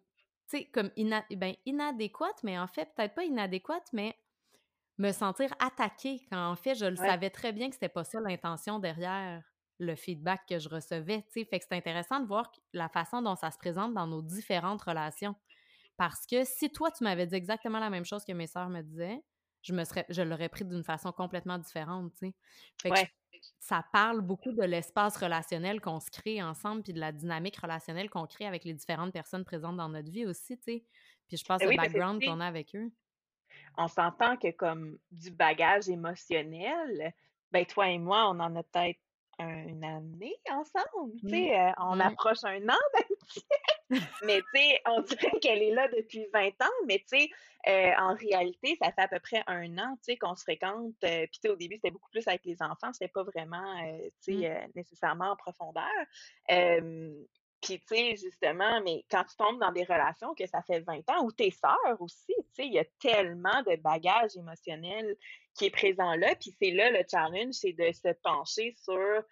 [SPEAKER 1] tu sais, comme ina ben, inadéquate, mais en fait, peut-être pas inadéquate, mais me sentir attaquée quand en fait, je le
[SPEAKER 2] Ouais,
[SPEAKER 1] savais très bien que c'était pas ça l'intention derrière le feedback que je recevais, tu sais? Fait que c'est intéressant de voir la façon dont ça se présente dans nos différentes relations. Parce que si toi, tu m'avais dit exactement la même chose que mes sœurs me disaient, je me serais je l'aurais pris d'une façon complètement différente, tu sais? Fait que je
[SPEAKER 2] ouais.
[SPEAKER 1] ça parle beaucoup de l'espace relationnel qu'on se crée ensemble, puis de la dynamique relationnelle qu'on crée avec les différentes personnes présentes dans notre vie aussi, tu sais? Puis je pense
[SPEAKER 2] Ben oui, que,
[SPEAKER 1] background qu'on a avec eux.
[SPEAKER 2] On s'entend que comme du bagage émotionnel, ben toi et moi, on en a peut-être une année ensemble, tu
[SPEAKER 1] Mmh.
[SPEAKER 2] sais, heu, on approche un an même, mais tu sais, on dirait qu'elle est là depuis 20 ans, mais tu sais, heu, en réalité, ça fait à peu près un an, tu sais, qu'on se fréquente, heu, puis tu sais, au début, c'était beaucoup plus avec les enfants, c'était pas vraiment, tu
[SPEAKER 1] Mmh.
[SPEAKER 2] sais, nécessairement en profondeur, puis tu sais, justement, mais quand tu tombes dans des relations que ça fait 20 ans ou tes sœurs aussi, tu sais, il y a tellement de bagage émotionnel qui est présent là, puis c'est là le challenge, c'est de se pencher sur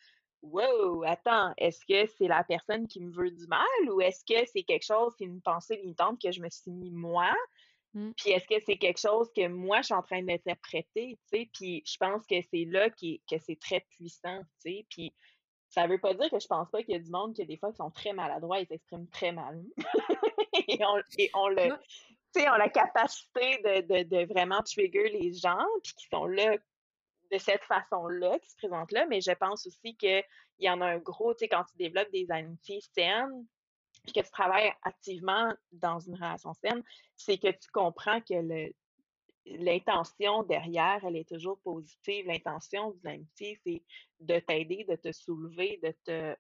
[SPEAKER 2] Wow, attends, est-ce que c'est la personne qui me veut du mal ou est-ce que c'est quelque chose, c'est une pensée limitante que je me suis mis moi?
[SPEAKER 1] Mmh.
[SPEAKER 2] Puis est-ce que c'est quelque chose que moi je suis en train d'interpréter, tu sais? Puis je pense que c'est là qui que c'est très puissant, tu sais? Puis ça veut pas dire que je pense pas qu'il y a du monde qui, des fois, qui sont très maladroits, ils s'expriment très mal et on et on le
[SPEAKER 1] Ouais.
[SPEAKER 2] tu sais, ont la capacité de de de vraiment trigger les gens, puis qui sont là de cette façon-là, qui se présentent là, mais je pense aussi qu'il y en a un gros, tu sais, quand tu développes des amitiés saines, puis que tu travailles activement dans une relation saine, c'est que tu comprends que le l'intention derrière, elle est toujours positive. L'intention d'une amitié, c'est de t'aider, de te soulever, de te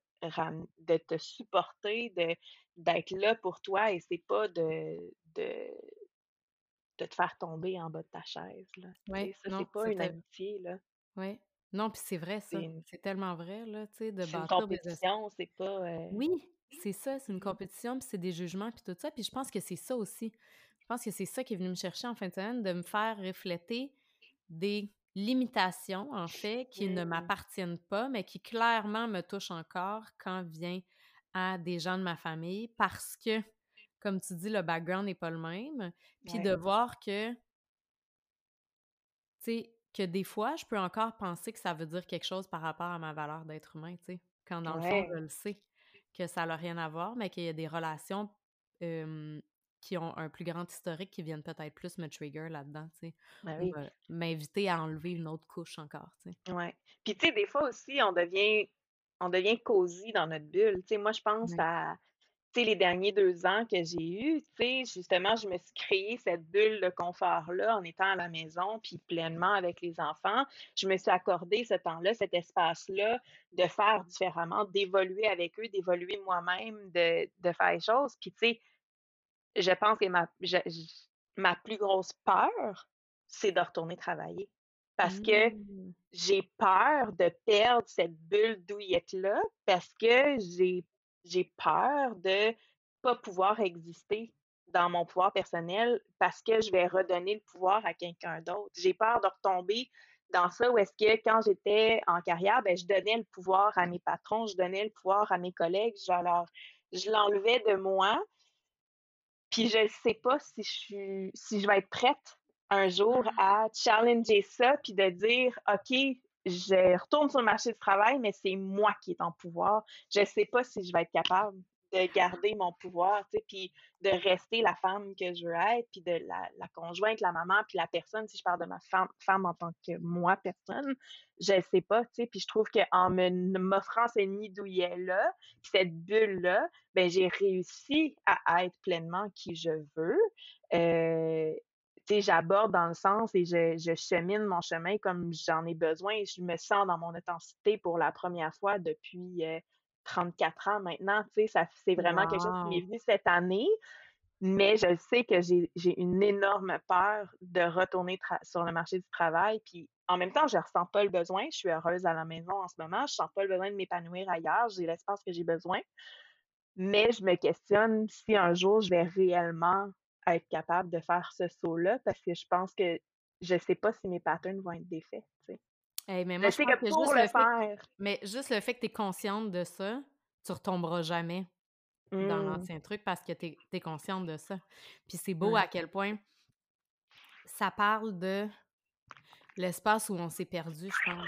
[SPEAKER 2] de te supporter, de d'être là pour toi et c'est pas de de de te faire tomber en bas de ta chaise, là. Sais, ça, c'est pas une amitié, là.
[SPEAKER 1] ouais. Non, puis c'est vrai
[SPEAKER 2] C'est
[SPEAKER 1] ça.
[SPEAKER 2] une
[SPEAKER 1] C'est tellement vrai, là, tu sais, de
[SPEAKER 2] c'est une
[SPEAKER 1] bâtir des es
[SPEAKER 2] compétition, c'est pas, heu
[SPEAKER 1] oui, c'est ça, c'est une compétition, puis c'est des jugements, puis tout ça, puis je pense que c'est ça aussi. Je pense que c'est ça qui est venu me chercher en fin de semaine, de me faire refléter des limitations, en fait, qui ne m'appartiennent pas, mais qui clairement me touchent encore quand vient à des gens de ma famille parce que, comme tu dis, le background n'est pas le même. Puis
[SPEAKER 2] ouais,
[SPEAKER 1] de voir que, tu sais, que des fois, je peux encore penser que ça veut dire quelque chose par rapport à ma valeur d'être humain, tu sais. Quand dans le fond, je le sais que ça n'a rien à voir, mais qu'il y a des relations qui ont un plus grand historique qui viennent peut-être plus me trigger là-dedans, tu sais,
[SPEAKER 2] oui,
[SPEAKER 1] me m'inviter à enlever une autre couche encore, tu sais.
[SPEAKER 2] ouais. Puis, tu sais, des fois aussi, on devient on devient cosy dans notre bulle. Tu sais, moi, je pense
[SPEAKER 1] Ouais.
[SPEAKER 2] à, tu sais, les derniers 2 ans que j'ai eus, tu sais, justement, je me suis créé cette bulle de confort-là en étant à la maison, puis pleinement avec les enfants. Je me suis accordé ce temps-là, cet espace-là de faire différemment, d'évoluer avec eux, d'évoluer moi-même, de de faire les choses. Puis, tu sais, Je pense que ma je ma plus grosse peur, c'est de retourner travailler. Parce que
[SPEAKER 1] Mmh.
[SPEAKER 2] j'ai peur de perdre cette bulle douillette-là, parce que j'ai j'ai peur de pas pouvoir exister dans mon pouvoir personnel, parce que je vais redonner le pouvoir à quelqu'un d'autre. J'ai peur de retomber dans ça où est-ce que quand j'étais en carrière, ben, je donnais le pouvoir à mes patrons, je donnais le pouvoir à mes collègues, je leur je l'enlevais de moi puis je sais pas si je suis si je vais être prête un jour à challenger ça, puis de dire: «OK, je retourne sur le marché du travail, mais c'est moi qui est en pouvoir». Je sais pas si je vais être capable de garder mon pouvoir, tu sais, puis de rester la femme que je veux être, puis de la conjointe, la maman, puis la personne, si je parle de ma femme en tant que moi, personne, je sais pas, tu sais, puis je trouve qu'en m'offrant ce nid douillet-là, puis cette bulle-là, ben, j'ai réussi à être pleinement qui je veux. Sais, j'aborde dans le sens et je chemine mon chemin comme j'en ai besoin je me sens dans mon authenticité pour la première fois depuis, heu, 34 ans maintenant, tu sais, c'est vraiment quelque chose qui m'est venu cette année Mais je sais que j'ai une énorme peur de retourner sur le marché du travail. Puis en même temps, je ressens pas le besoin. Je suis heureuse à la maison en ce moment. Je sens pas le besoin de m'épanouir ailleurs. J'ai l'espace que j'ai besoin. Mais je me questionne si un jour je vais réellement être capable de faire ce saut-là parce que je pense que je sais pas si mes patterns vont être défaits.
[SPEAKER 1] Mais moi, je, sais que, pour le, faire. mais juste le fait que tu es consciente de ça, tu retomberas jamais dans mmh. l'ancien truc parce que tu es, consciente de ça. Puis c'est beau à quel point ça parle de l'espace où on s'est perdu, je pense.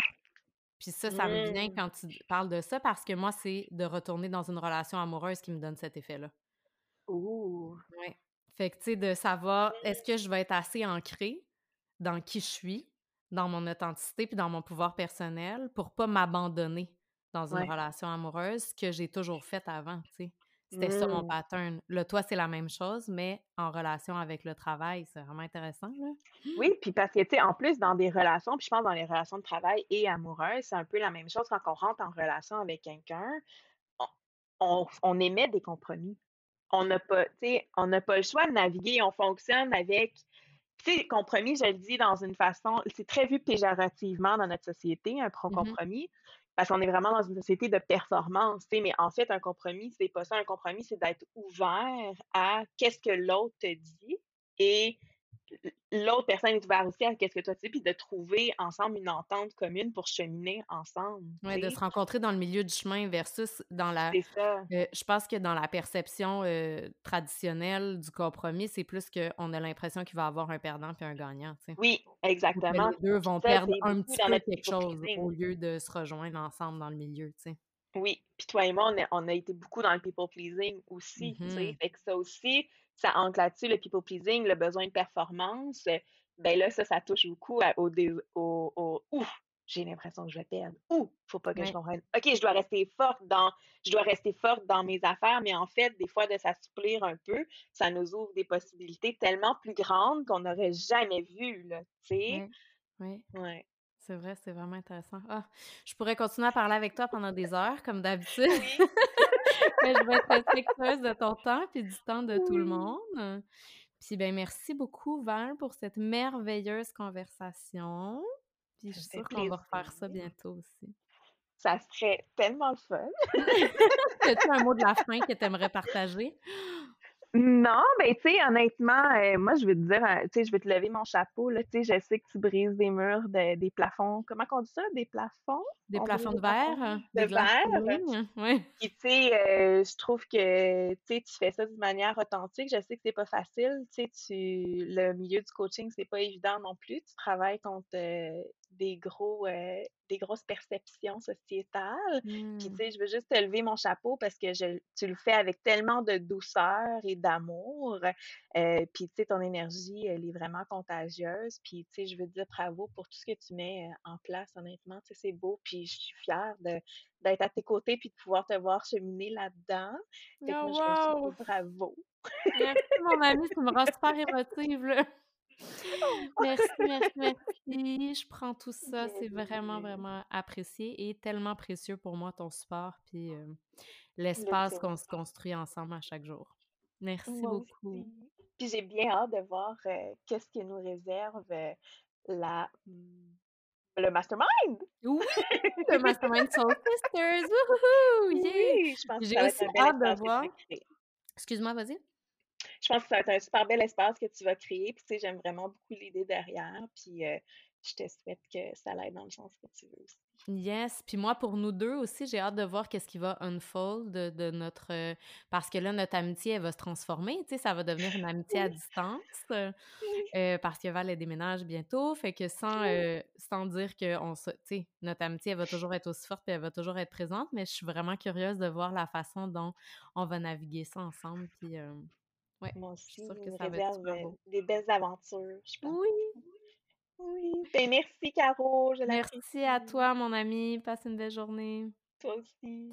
[SPEAKER 1] Puis ça, ça me vient mmh. quand tu parles de ça parce que moi, c'est de retourner dans une relation amoureuse qui me donne cet effet-là.
[SPEAKER 2] Ouh!
[SPEAKER 1] Ouais. Fait que, tu sais, de savoir, est-ce que je vais être assez ancrée dans qui je suis, dans mon authenticité puis dans mon pouvoir personnel pour pas m'abandonner dans une relation amoureuse que j'ai toujours faite avant, tu sais. C'était ça mon mmh. pattern. Le toi, c'est la même chose, mais en relation avec le travail. C'est vraiment intéressant, là.
[SPEAKER 2] Oui, puis parce que, tu sais, en plus, dans des relations, puis je pense dans les relations de travail et amoureuses, c'est un peu la même chose quand on rentre en relation avec quelqu'un. On, on, émet des compromis. On n'a pas, tu sais, on n'a pas le choix de naviguer. On fonctionne avec tu sais, compromis, je le dis dans une façon, c'est très vu péjorativement dans notre société, un pro-compromis. Parce qu'on est vraiment dans une société de performance, mais en fait, un compromis, c'est pas ça. Un compromis, c'est d'être ouvert à qu'est-ce que l'autre te dit et l'autre personne est ouverte aussi à qu'est-ce que toi tu dis, puis de trouver ensemble une entente commune pour cheminer ensemble.
[SPEAKER 1] Oui, de se rencontrer dans le milieu du chemin versus dans la.
[SPEAKER 2] C'est ça.
[SPEAKER 1] Euh, je pense que dans la perception euh, traditionnelle du compromis, c'est plus qu'on a l'impression qu'il va y avoir un perdant puis un gagnant.
[SPEAKER 2] Oui, exactement.
[SPEAKER 1] les deux vont perdre un petit peu quelque chose au lieu de se rejoindre ensemble dans le milieu. sais.
[SPEAKER 2] Oui, puis toi et moi, on a, été beaucoup dans le people pleasing aussi. Mm Fait que ça aussi, ça ancre là-dessus le people pleasing, le besoin de performance. Ben là, ça, ça touche beaucoup au, au, au ouf, j'ai l'impression que je vais perdre. Ouh, faut pas que je comprenne. OK, je dois rester forte dans je dois rester forte dans mes affaires, mais en fait, des fois de s'assouplir un peu, ça nous ouvre des possibilités tellement plus grandes qu'on n'aurait jamais vues là, tu sais.
[SPEAKER 1] Oui.
[SPEAKER 2] Ouais.
[SPEAKER 1] C'est vrai, c'est vraiment intéressant. Ah, je pourrais continuer à parler avec toi pendant des heures, comme d'habitude. Mais je vais être respectueuse de ton temps et du temps de tout le monde. Puis ben merci beaucoup, Val, pour cette merveilleuse conversation. Puis je suis sûre qu'on va refaire ça bientôt aussi.
[SPEAKER 2] Ça serait tellement le fun.
[SPEAKER 1] As-tu un mot de la fin que tu aimerais partager?
[SPEAKER 2] Non, ben tu sais, honnêtement, euh, moi je vais te dire, euh, tu sais, je vais te lever mon chapeau, là, tu sais, je sais que tu brises des murs, des plafonds, comment on dit ça, des plafonds?
[SPEAKER 1] Des plafonds de verre?
[SPEAKER 2] De verre.
[SPEAKER 1] Oui.
[SPEAKER 2] Tu sais, euh, je trouve que, tu sais, tu fais ça d'une manière authentique, je sais que c'est pas facile, tu sais, tu, le milieu du coaching, c'est pas évident non plus, tu travailles contre des gros des grosses perceptions sociétales. Puis tu mmh. sais, je veux juste te lever mon chapeau parce que je, tu le fais avec tellement de douceur et d'amour. puis tu sais, ton énergie, elle est vraiment contagieuse. Puis tu sais, je veux te dire bravo pour tout ce que tu mets en place, honnêtement. Tu sais, c'est beau. Puis je suis fière de d'être à tes côtés puis de pouvoir te voir cheminer là-dedans.
[SPEAKER 1] Oh,
[SPEAKER 2] wow! bravo!
[SPEAKER 1] Merci, mon amie, ça me rend super émotive, là. Merci, merci, merci. Je prends tout ça. C'est vraiment, vraiment apprécié et tellement précieux pour moi, ton support, puis euh, l'espace qu'on se construit ensemble à chaque jour. Merci beaucoup.
[SPEAKER 2] Puis j'ai bien hâte de voir euh, qu'est-ce que nous réserve euh, la hmm, le mastermind.
[SPEAKER 1] Oui, le mastermind Soul Sisters. Woohoo!
[SPEAKER 2] Oui,
[SPEAKER 1] J'ai aussi hâte de voir. Excuse-moi, vas-y
[SPEAKER 2] je pense que ça va être un super bel espace que tu vas créer. Puis, tu sais, j'aime vraiment beaucoup l'idée derrière. Puis, euh, je te souhaite que ça aille dans le sens que tu veux aussi.
[SPEAKER 1] Yes. Puis moi, pour nous deux aussi, j'ai hâte de voir qu'est-ce qui va unfold de, notre... Euh, parce que là, notre amitié, elle va se transformer. Tu sais, ça va devenir une amitié à distance. Euh, parce que Val, elle déménage bientôt. Fait que sans, sans dire que on tu sais, notre amitié, elle va toujours être aussi forte et elle va toujours être présente. Mais je suis vraiment curieuse de voir la façon dont on va naviguer ça ensemble. Puis Ouais,
[SPEAKER 2] Moi aussi, je ça réserve euh, des belles aventures, je pense.
[SPEAKER 1] Oui.
[SPEAKER 2] Oui. Ben, merci, Caro. Je
[SPEAKER 1] merci à toi, mon ami. Passe une belle journée.
[SPEAKER 2] Toi aussi.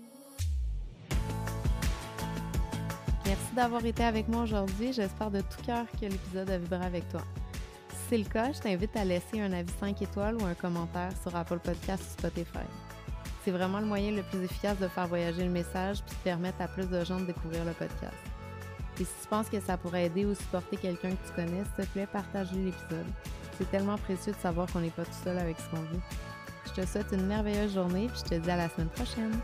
[SPEAKER 1] Merci d'avoir été avec moi aujourd'hui. J'espère de tout cœur que l'épisode a vibré avec toi. Si c'est le cas, je t'invite à laisser un avis 5 étoiles ou un commentaire sur Apple Podcast ou Spotify. C'est vraiment le moyen le plus efficace de faire voyager le message puis de permettre à plus de gens de découvrir le podcast. Et si tu penses que ça pourrait aider ou supporter quelqu'un que tu connais, s'il te plaît, partage l'épisode. C'est tellement précieux de savoir qu'on n'est pas tout seul avec ce qu'on vit. Je te souhaite une merveilleuse journée, puis je te dis à la semaine prochaine.